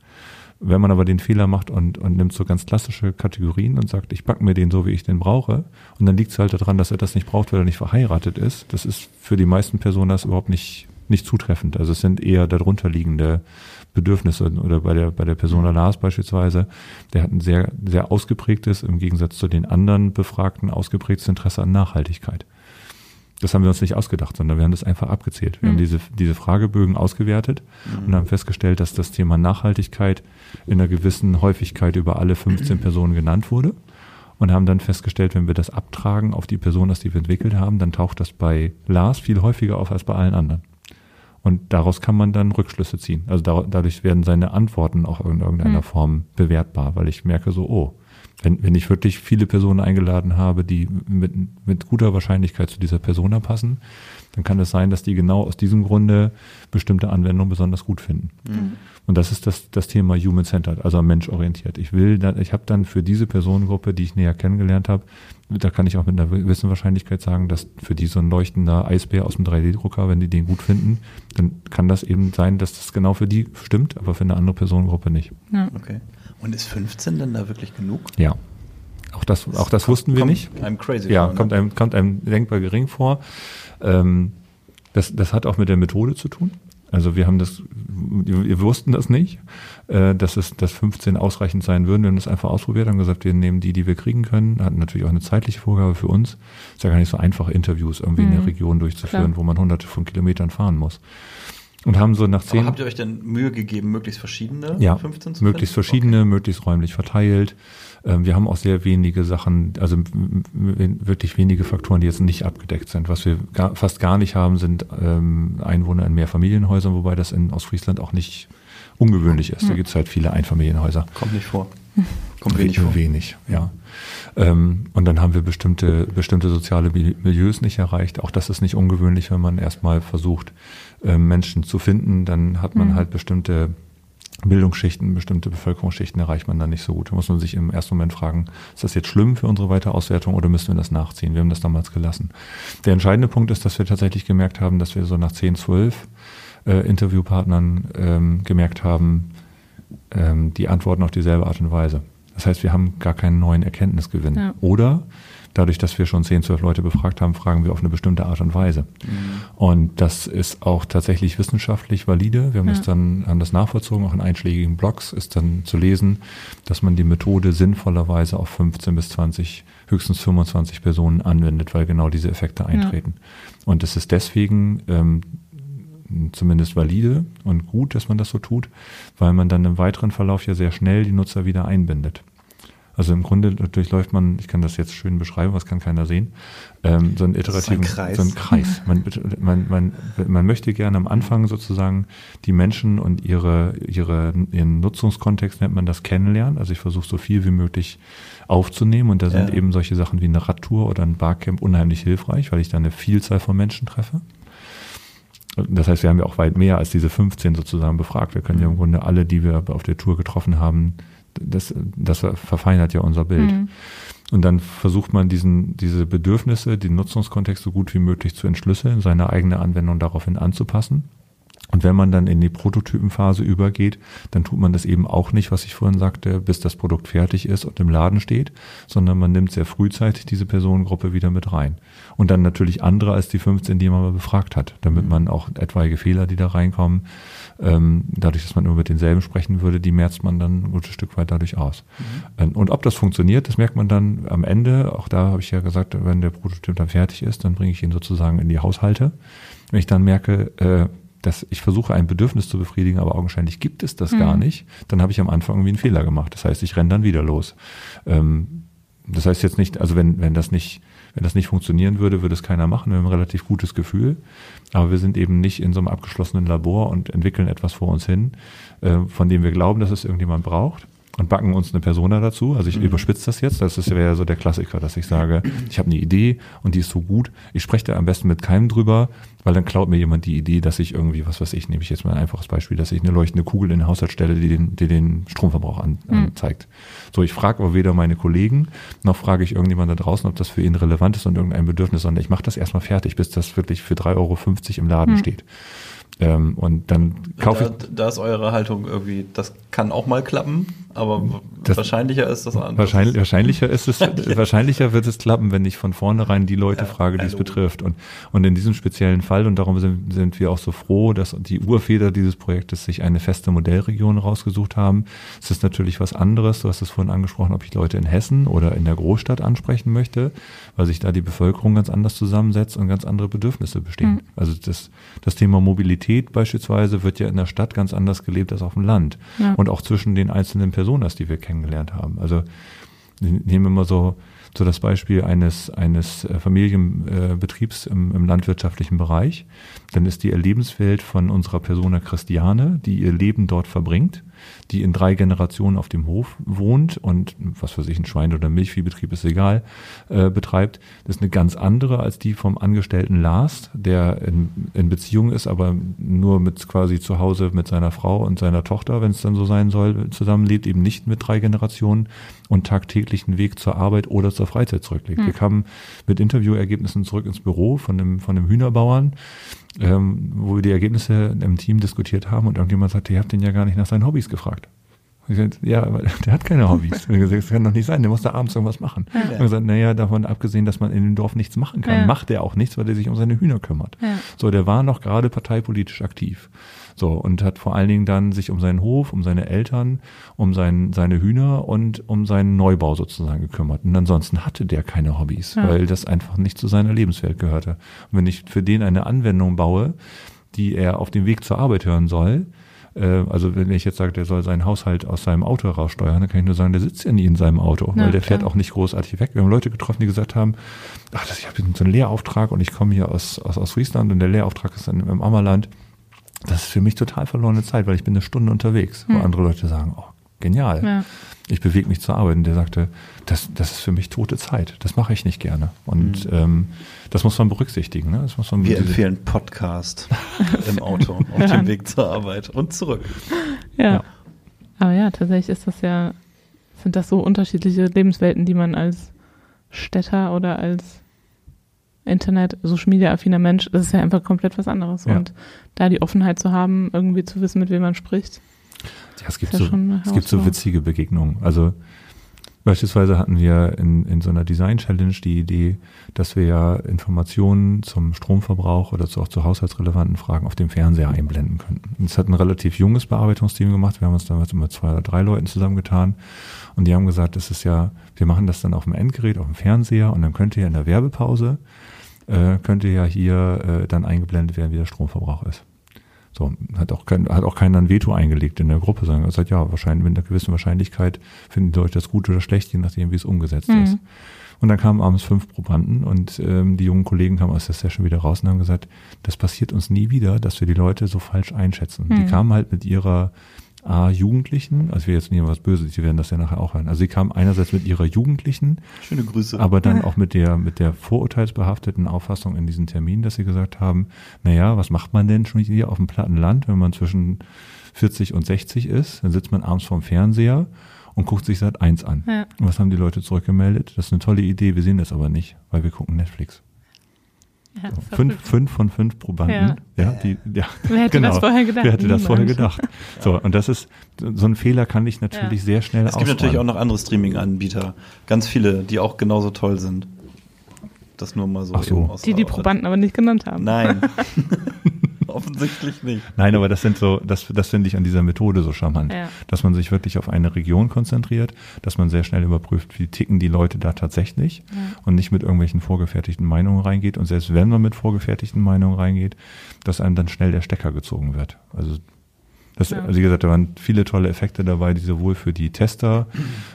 Wenn man aber den Fehler macht und, und nimmt so ganz klassische Kategorien und sagt, ich back mir den so, wie ich den brauche, und dann liegt es halt daran, dass er das nicht braucht, weil er nicht verheiratet ist, das ist für die meisten Personas überhaupt nicht, nicht zutreffend. Also es sind eher darunter liegende Bedürfnisse oder bei der, bei der Persona Lars beispielsweise, der hat ein sehr, sehr ausgeprägtes, im Gegensatz zu den anderen Befragten, ausgeprägtes Interesse an Nachhaltigkeit. Das haben wir uns nicht ausgedacht, sondern wir haben das einfach abgezählt. Wir Mhm. haben diese, diese Fragebögen ausgewertet und haben festgestellt, dass das Thema Nachhaltigkeit in einer gewissen Häufigkeit über alle 15 Personen genannt wurde und haben dann festgestellt, wenn wir das abtragen auf die Personas, die wir entwickelt haben, dann taucht das bei Lars viel häufiger auf als bei allen anderen. Und daraus kann man dann Rückschlüsse ziehen. Also da, dadurch werden seine Antworten auch in irgendeiner Mhm. Form bewertbar, weil ich merke so, oh, wenn, wenn ich wirklich viele Personen eingeladen habe, die mit, mit guter Wahrscheinlichkeit zu dieser Persona passen, dann kann es sein, dass die genau aus diesem Grunde bestimmte Anwendungen besonders gut finden. Mhm. Und das ist das, das Thema Human-Centered, also menschorientiert. Ich will, dann, ich habe dann für diese Personengruppe, die ich näher kennengelernt habe, da kann ich auch mit einer gewissen Wahrscheinlichkeit sagen, dass für die so ein leuchtender Eisbär aus dem 3D-Drucker, wenn die den gut finden, dann kann das eben sein, dass das genau für die stimmt, aber für eine andere Personengruppe nicht. Ja. Okay. Und ist 15 denn da wirklich genug? Ja. Auch das, auch das wussten wir Kommt nicht. Einem crazy Ja, vor, ne? kommt einem, kommt einem denkbar gering vor. Ähm, das, das hat auch mit der Methode zu tun. Also wir haben das, wir wussten das nicht, äh, dass es, dass 15 ausreichend sein würden. Wir haben das einfach ausprobiert, haben gesagt, wir nehmen die, die wir kriegen können. Hatten natürlich auch eine zeitliche Vorgabe für uns. Ist ja gar nicht so einfach, Interviews irgendwie mhm. in der mhm. Region durchzuführen, Klar. wo man hunderte von Kilometern fahren muss. Und haben so nach zehn. Aber habt ihr euch denn Mühe gegeben, möglichst verschiedene ja, 15 zu möglichst finden? verschiedene, okay. möglichst räumlich verteilt. Ähm, wir haben auch sehr wenige Sachen, also wirklich wenige Faktoren, die jetzt nicht abgedeckt sind. Was wir gar, fast gar nicht haben, sind ähm, Einwohner in Mehrfamilienhäusern, wobei das in Ostfriesland auch nicht ungewöhnlich ist. Da gibt es halt viele Einfamilienhäuser. Kommt nicht vor. Kommt wenig vor. Wenig, ja. Ähm, und dann haben wir bestimmte, bestimmte soziale Milieus nicht erreicht. Auch das ist nicht ungewöhnlich, wenn man erstmal versucht, Menschen zu finden. Dann hat man mhm. halt bestimmte Bildungsschichten, bestimmte Bevölkerungsschichten erreicht man dann nicht so gut. Da muss man sich im ersten Moment fragen, ist das jetzt schlimm für unsere weitere Auswertung oder müssen wir das nachziehen? Wir haben das damals gelassen. Der entscheidende Punkt ist, dass wir tatsächlich gemerkt haben, dass wir so nach 10, 12 äh, Interviewpartnern ähm, gemerkt haben, ähm, die antworten auf dieselbe Art und Weise. Das heißt, wir haben gar keinen neuen Erkenntnisgewinn. Ja. Oder dadurch, dass wir schon 10, 12 Leute befragt haben, fragen wir auf eine bestimmte Art und Weise. Mhm. Und das ist auch tatsächlich wissenschaftlich valide. Wir haben ja. das dann, haben das nachvollzogen, auch in einschlägigen Blogs ist dann zu lesen, dass man die Methode sinnvollerweise auf 15 bis 20, höchstens 25 Personen anwendet, weil genau diese Effekte eintreten. Ja. Und es ist deswegen ähm, zumindest valide und gut, dass man das so tut, weil man dann im weiteren Verlauf ja sehr schnell die Nutzer wieder einbindet. Also im Grunde durchläuft man, ich kann das jetzt schön beschreiben, was kann keiner sehen, ähm, so einen iterativen, ein Kreis. so einen Kreis. Man, man, man, man möchte gerne am Anfang sozusagen die Menschen und ihre, ihre, ihren Nutzungskontext nennt man das kennenlernen. Also ich versuche so viel wie möglich aufzunehmen und da sind ja. eben solche Sachen wie eine Radtour oder ein Barcamp unheimlich hilfreich, weil ich da eine Vielzahl von Menschen treffe. Das heißt, wir haben ja auch weit mehr als diese 15 sozusagen befragt. Wir können ja im Grunde alle, die wir auf der Tour getroffen haben, das, das verfeinert ja unser Bild. Mhm. Und dann versucht man diesen, diese Bedürfnisse, den Nutzungskontext so gut wie möglich zu entschlüsseln, seine eigene Anwendung daraufhin anzupassen. Und wenn man dann in die Prototypenphase übergeht, dann tut man das eben auch nicht, was ich vorhin sagte, bis das Produkt fertig ist und im Laden steht, sondern man nimmt sehr frühzeitig diese Personengruppe wieder mit rein. Und dann natürlich andere als die 15, die man mal befragt hat, damit mhm. man auch etwaige Fehler, die da reinkommen, ähm, dadurch, dass man immer mit denselben sprechen würde, die merzt man dann ein gutes Stück weit dadurch aus. Mhm. Ähm, und ob das funktioniert, das merkt man dann am Ende. Auch da habe ich ja gesagt, wenn der Prototyp dann fertig ist, dann bringe ich ihn sozusagen in die Haushalte. Wenn ich dann merke, äh, dass ich versuche, ein Bedürfnis zu befriedigen, aber augenscheinlich gibt es das mhm. gar nicht, dann habe ich am Anfang irgendwie einen Fehler gemacht. Das heißt, ich renne dann wieder los. Ähm, das heißt jetzt nicht, also wenn, wenn das nicht, wenn das nicht funktionieren würde, würde es keiner machen. Wir haben ein relativ gutes Gefühl. Aber wir sind eben nicht in so einem abgeschlossenen Labor und entwickeln etwas vor uns hin, äh, von dem wir glauben, dass es irgendjemand braucht und backen uns eine Persona dazu. Also ich mhm. überspitze das jetzt. Das wäre ja so der Klassiker, dass ich sage, ich habe eine Idee und die ist so gut. Ich spreche da am besten mit keinem drüber, weil dann klaut mir jemand die Idee, dass ich irgendwie, was weiß ich, nehme ich jetzt mal ein einfaches Beispiel, dass ich eine leuchtende Kugel in den Haushalt stelle, die den, die den Stromverbrauch an, mhm. anzeigt. So, ich frage aber weder meine Kollegen, noch frage ich irgendjemand da draußen, ob das für ihn relevant ist und irgendein Bedürfnis, sondern ich mache das erstmal fertig, bis das wirklich für 3,50 Euro im Laden mhm. steht. Ähm, und dann kaufe da, ich. Da ist eure Haltung irgendwie, das kann auch mal klappen, aber das, wahrscheinlicher ist das anders. Wahrscheinlich, wahrscheinlicher ist es, wahrscheinlicher wird es klappen, wenn ich von vornherein die Leute ja, frage, die es betrifft. Und, und in diesem speziellen Fall, und darum sind, sind wir auch so froh, dass die Urväter dieses Projektes sich eine feste Modellregion rausgesucht haben. Es ist natürlich was anderes. Du hast es vorhin angesprochen, ob ich Leute in Hessen oder in der Großstadt ansprechen möchte, weil sich da die Bevölkerung ganz anders zusammensetzt und ganz andere Bedürfnisse bestehen. Mhm. Also das, das Thema Mobilität beispielsweise wird ja in der Stadt ganz anders gelebt als auf dem Land. Ja. Und auch zwischen den einzelnen Personas, die wir kennengelernt haben. Also nehmen wir mal so, so das Beispiel eines, eines äh, Familienbetriebs im, im landwirtschaftlichen Bereich. Dann ist die Erlebenswelt von unserer Persona Christiane, die ihr Leben dort verbringt die in drei Generationen auf dem Hof wohnt und was weiß ich, ein Schwein- oder Milchviehbetrieb ist egal, äh, betreibt, das ist eine ganz andere als die vom Angestellten Lars, der in, in Beziehung ist, aber nur mit quasi zu Hause mit seiner Frau und seiner Tochter, wenn es dann so sein soll, zusammenlebt, eben nicht mit drei Generationen und tagtäglichen Weg zur Arbeit oder zur Freizeit zurücklegt. Mhm. Wir kamen mit Interviewergebnissen zurück ins Büro von einem, von einem Hühnerbauern, ähm, wo wir die Ergebnisse im Team diskutiert haben und irgendjemand sagte, ihr habt den ja gar nicht nach seinen Hobbys gefragt. Und ich gesagt, ja, aber der hat keine Hobbys. Und ich gesagt, das kann doch nicht sein, der muss da abends irgendwas machen. Ja. Und ich gesagt, naja, davon abgesehen, dass man in dem Dorf nichts machen kann, Ja. macht er auch nichts, weil er sich um seine Hühner kümmert. Ja. So, der war noch gerade parteipolitisch aktiv. So, und hat vor allen Dingen dann sich um seinen Hof, um seine Eltern, um sein, seine Hühner und um seinen Neubau sozusagen gekümmert. Und ansonsten hatte der keine Hobbys, Ja. weil das einfach nicht zu seiner Lebenswelt gehörte. Und wenn ich für den eine Anwendung baue, die er auf dem Weg zur Arbeit hören soll, äh, also wenn ich jetzt sage, der soll seinen Haushalt aus seinem Auto heraussteuern, dann kann ich nur sagen, der sitzt ja nie in seinem Auto, Ja, weil der fährt klar. auch nicht großartig weg. Wir haben Leute getroffen, die gesagt haben, ach, das, ich habe so einen Lehrauftrag und ich komme hier aus, aus, aus Friesland und der Lehrauftrag ist dann im Ammerland. Das ist für mich total verlorene Zeit, weil ich bin eine Stunde unterwegs, wo Hm. andere Leute sagen, oh, genial. Ja. Ich bewege mich zur Arbeit und der sagte, das, das ist für mich tote Zeit. Das mache ich nicht gerne. Und ähm, das muss man berücksichtigen. Ne? Das muss man Wir empfehlen Podcast im Auto auf dem Weg zur Arbeit und zurück. Ja. Ja. Aber ja, tatsächlich ist das ja, sind das so unterschiedliche Lebenswelten, die man als Städter oder als Internet, Social Media affiner Mensch, das ist ja einfach komplett was anderes. Ja. Und da die Offenheit zu haben, irgendwie zu wissen, mit wem man spricht. Ja, es gibt so, es gibt so witzige Begegnungen. Also beispielsweise hatten wir in, in so einer Design Challenge die Idee, dass wir ja Informationen zum Stromverbrauch oder zu, auch zu haushaltsrelevanten Fragen auf dem Fernseher einblenden könnten. Das hat ein relativ junges Bearbeitungsteam gemacht. Wir haben uns damals immer zwei oder drei Leuten zusammengetan und die haben gesagt, das ist ja, wir machen das dann auf dem Endgerät, auf dem Fernseher und dann könnt ihr in der Werbepause äh, könnte ja hier äh, dann eingeblendet werden, wie der Stromverbrauch ist. So, hat auch, kein, hat auch keiner ein Veto eingelegt in der Gruppe, sondern gesagt, ja, wahrscheinlich mit einer gewissen Wahrscheinlichkeit finden die Leute das gut oder schlecht, je nachdem, wie es umgesetzt Mhm. ist. Und dann kamen abends fünf Probanden und ähm, die jungen Kollegen kamen aus der Session wieder raus und haben gesagt, das passiert uns nie wieder, dass wir die Leute so falsch einschätzen. Die Mhm. kamen halt mit ihrer A, Jugendlichen, also wir jetzt nicht was Böses, die werden das ja nachher auch hören. Also sie kamen einerseits mit ihrer Jugendlichen, Schöne Grüße. aber dann auch mit der, mit der vorurteilsbehafteten Auffassung in diesen Termin, dass sie gesagt haben, naja, was macht man denn schon hier auf dem platten Land, wenn man zwischen 40 und 60 ist? Dann sitzt man abends vorm Fernseher und guckt sich seit eins an. Ja. Und was haben die Leute zurückgemeldet? Das ist eine tolle Idee, wir sehen das aber nicht, weil wir gucken Netflix. Ja, fünf, fünf von fünf Probanden. Ja, die, ja, Wer hätte genau. das vorher gedacht? Wer hätte das vorher Niemand. gedacht? So, und das ist, so ein Fehler kann ich natürlich Ja. sehr schnell es gibt natürlich auch ausräumen. noch andere Streaming-Anbieter. Ganz viele, die auch genauso toll sind. Das nur mal so. Ach so. Die die Probanden aber nicht genannt haben. Nein. Offensichtlich nicht. Nein, aber das sind so, das, das finde ich an dieser Methode so charmant. Ja. Dass man sich wirklich auf eine Region konzentriert, dass man sehr schnell überprüft, wie ticken die Leute da tatsächlich Ja. und nicht mit irgendwelchen vorgefertigten Meinungen reingeht. Und selbst wenn man mit vorgefertigten Meinungen reingeht, dass einem dann schnell der Stecker gezogen wird. Also das, Ja. also wie gesagt, da waren viele tolle Effekte dabei, die sowohl für die Tester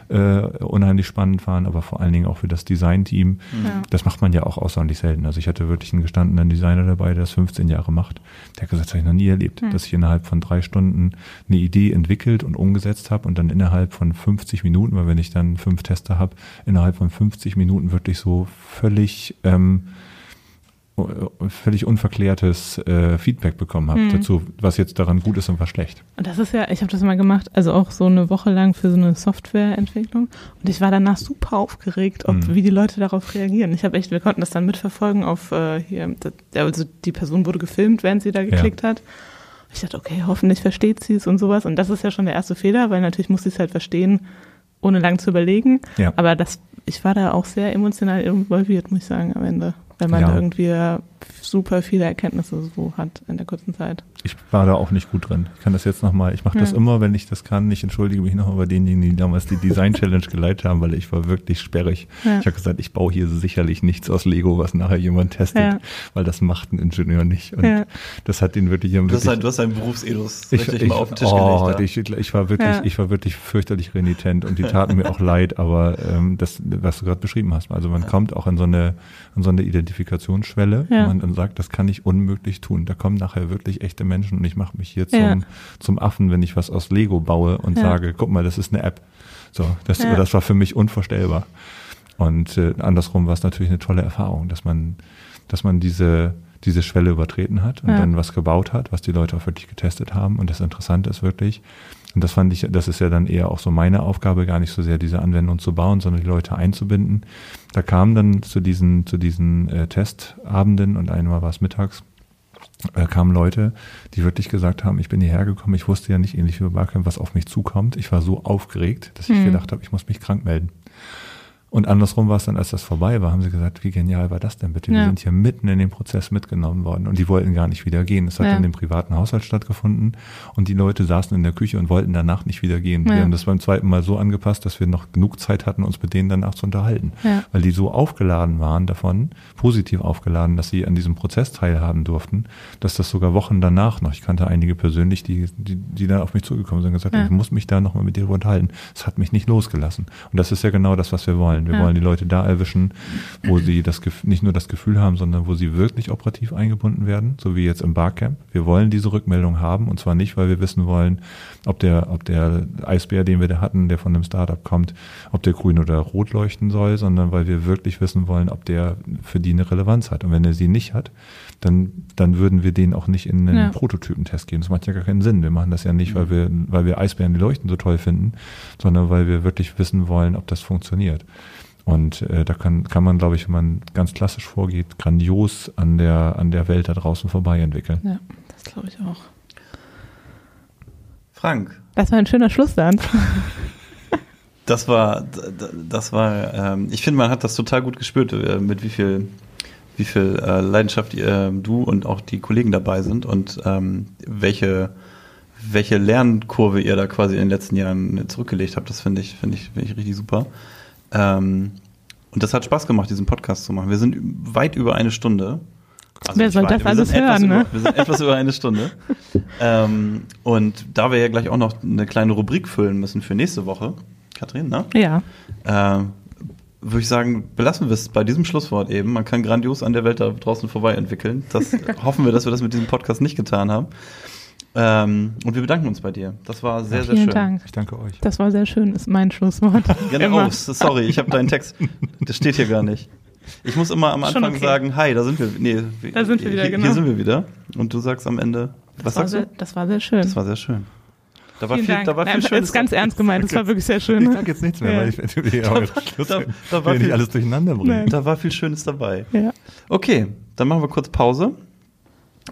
äh, unheimlich spannend waren, aber vor allen Dingen auch für das Designteam. Ja. Das macht man ja auch außerordentlich selten. Also ich hatte wirklich einen gestandenen Designer dabei, der das 15 Jahre macht. Der hat gesagt, das habe ich noch nie erlebt, Hm. dass ich innerhalb von drei Stunden eine Idee entwickelt und umgesetzt habe und dann innerhalb von 50 Minuten, weil wenn ich dann fünf Tester habe, innerhalb von 50 Minuten wirklich so völlig ähm, völlig unverklärtes äh, Feedback bekommen habe Hm. dazu, was jetzt daran gut ist und was schlecht. Und das ist ja, ich habe das mal gemacht, also auch so eine Woche lang für so eine Softwareentwicklung. Und ich war danach super aufgeregt, ob Mhm. wie die Leute darauf reagieren. Ich habe echt, wir konnten das dann mitverfolgen auf äh, hier, also die Person wurde gefilmt, während sie da geklickt hat. Ich dachte, okay, hoffentlich versteht sie es und sowas. Und das ist ja schon der erste Fehler, weil natürlich muss sie es halt verstehen, ohne lang zu überlegen. Ja. Aber das, ich war da auch sehr emotional involviert, muss ich sagen, am Ende. Weil man Ja. irgendwie ja super viele Erkenntnisse so hat in der kurzen Zeit. Ich war da auch nicht gut drin. Ich kann das jetzt nochmal, ich mache das Ja. immer, wenn ich das kann. Ich entschuldige mich nochmal bei denjenigen, die damals die Design Challenge geleitet haben, weil ich war wirklich sperrig. Ja. Ich habe gesagt, ich baue hier sicherlich nichts aus Lego, was nachher jemand testet, Ja. weil das macht ein Ingenieur nicht. Und Ja. das hat ihn wirklich, Du hast, ein, du hast deinen Berufsedus ich, richtig ich, mal auf den Tisch oh, gelegt. ich, ich war wirklich, Ja. ich war wirklich fürchterlich renitent und die taten mir auch leid, aber ähm, das, was du gerade beschrieben hast, also man kommt auch in so eine, in so eine Identifikationsschwelle, Ja. wo man dann sagt, das kann ich unmöglich tun. Da kommen nachher wirklich echte Menschen und ich mache mich hier zum, Ja. zum Affen, wenn ich was aus Lego baue und Ja. sage, guck mal, das ist eine App. So, das, das war für mich unvorstellbar. Und äh, andersrum war es natürlich eine tolle Erfahrung, dass man, dass man diese, diese Schwelle übertreten hat und Ja. dann was gebaut hat, was die Leute auch wirklich getestet haben. Und das Interessante ist wirklich, und das fand ich, das ist ja dann eher auch so meine Aufgabe, gar nicht so sehr diese Anwendung zu bauen, sondern die Leute einzubinden. Da kamen dann zu diesen, zu diesen äh, Testabenden und einmal war es mittags, äh, kamen Leute, die wirklich gesagt haben, ich bin hierher gekommen, ich wusste ja nicht ähnlich wie bei Barcamp, was auf mich zukommt. Ich war so aufgeregt, dass ich Mhm. gedacht habe, ich muss mich krank melden. Und andersrum war es dann, als das vorbei war, haben sie gesagt, wie genial war das denn bitte? Wir Ja. sind hier mitten in den Prozess mitgenommen worden und die wollten gar nicht wieder gehen. Es hat Ja. in dem privaten Haushalt stattgefunden und die Leute saßen in der Küche und wollten danach nicht wieder gehen. Ja. Wir haben das beim zweiten Mal so angepasst, dass wir noch genug Zeit hatten, uns mit denen danach zu unterhalten. Weil die so aufgeladen waren davon, positiv aufgeladen, dass sie an diesem Prozess teilhaben durften, dass das sogar Wochen danach noch, ich kannte einige persönlich, die, die, die dann auf mich zugekommen sind und gesagt, ich muss mich da nochmal mit dir unterhalten. Es hat mich nicht losgelassen. Und das ist ja genau das, was wir wollen. Wir Ja. wollen die Leute da erwischen, wo sie das nicht nur das Gefühl haben, sondern wo sie wirklich operativ eingebunden werden, so wie jetzt im Barcamp. Wir wollen diese Rückmeldung haben und zwar nicht, weil wir wissen wollen, ob der, ob der Eisbär, den wir da hatten, der von einem Startup kommt, ob der grün oder rot leuchten soll, sondern weil wir wirklich wissen wollen, ob der für die eine Relevanz hat. Und wenn er sie nicht hat, dann, dann würden wir den auch nicht in einen Ja. Prototypentest geben. Das macht ja gar keinen Sinn. Wir machen das ja nicht, weil wir, weil wir Eisbären, die leuchten, so toll finden, sondern weil wir wirklich wissen wollen, ob das funktioniert. Und äh, da kann, kann man, glaube ich, wenn man ganz klassisch vorgeht, grandios an der, an der Welt da draußen vorbei entwickeln. Ja, das glaube ich auch. Frank, Das war ein schöner Schlusssatz. das war, das war, ähm, ich finde, man hat das total gut gespürt, äh, mit wie viel, wie viel äh, Leidenschaft äh, du und auch die Kollegen dabei sind und ähm, welche, welche Lernkurve ihr da quasi in den letzten Jahren zurückgelegt habt. Das finde ich, finde ich, finde ich richtig super. Ähm, und das hat Spaß gemacht, diesen Podcast zu machen. Wir sind weit über eine Stunde. Also Wer soll weit, das wir alles sind etwas hören, über, ne? Wir sind etwas über eine Stunde. ähm, und da wir ja gleich auch noch eine kleine Rubrik füllen müssen für nächste Woche, Kathrin, ne? Ja, Ähm, würde ich sagen, belassen wir es bei diesem Schlusswort eben. Man kann grandios an der Welt da draußen vorbei entwickeln. Das hoffen wir, dass wir das mit diesem Podcast nicht getan haben. Ähm, und wir bedanken uns bei dir. Das war sehr, sehr vielen schön. Dank. Ich danke euch. Das war sehr schön, ist mein Schlusswort. Genau, oh, sorry, ich habe deinen Text. Das steht hier gar nicht. Ich muss immer am Anfang okay. sagen, hi, da sind wir. Nee, Da sind wir wieder, hier, genau. Hier sind wir wieder. Und du sagst am Ende, was das, war sagst sehr, du? das war sehr schön. Das war sehr schön. Da war Vielen viel, Dank. da war viel Nein, Schönes. ist ganz ernst gemeint, das war wirklich sehr schön. Ich sage jetzt nichts mehr, Ja. weil ich ja Schluss da- war nicht viel- alles durcheinander bringen. Nein. Da war viel Schönes dabei. Ja. Okay, dann machen wir kurz Pause.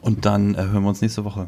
Und dann äh, hören wir uns nächste Woche.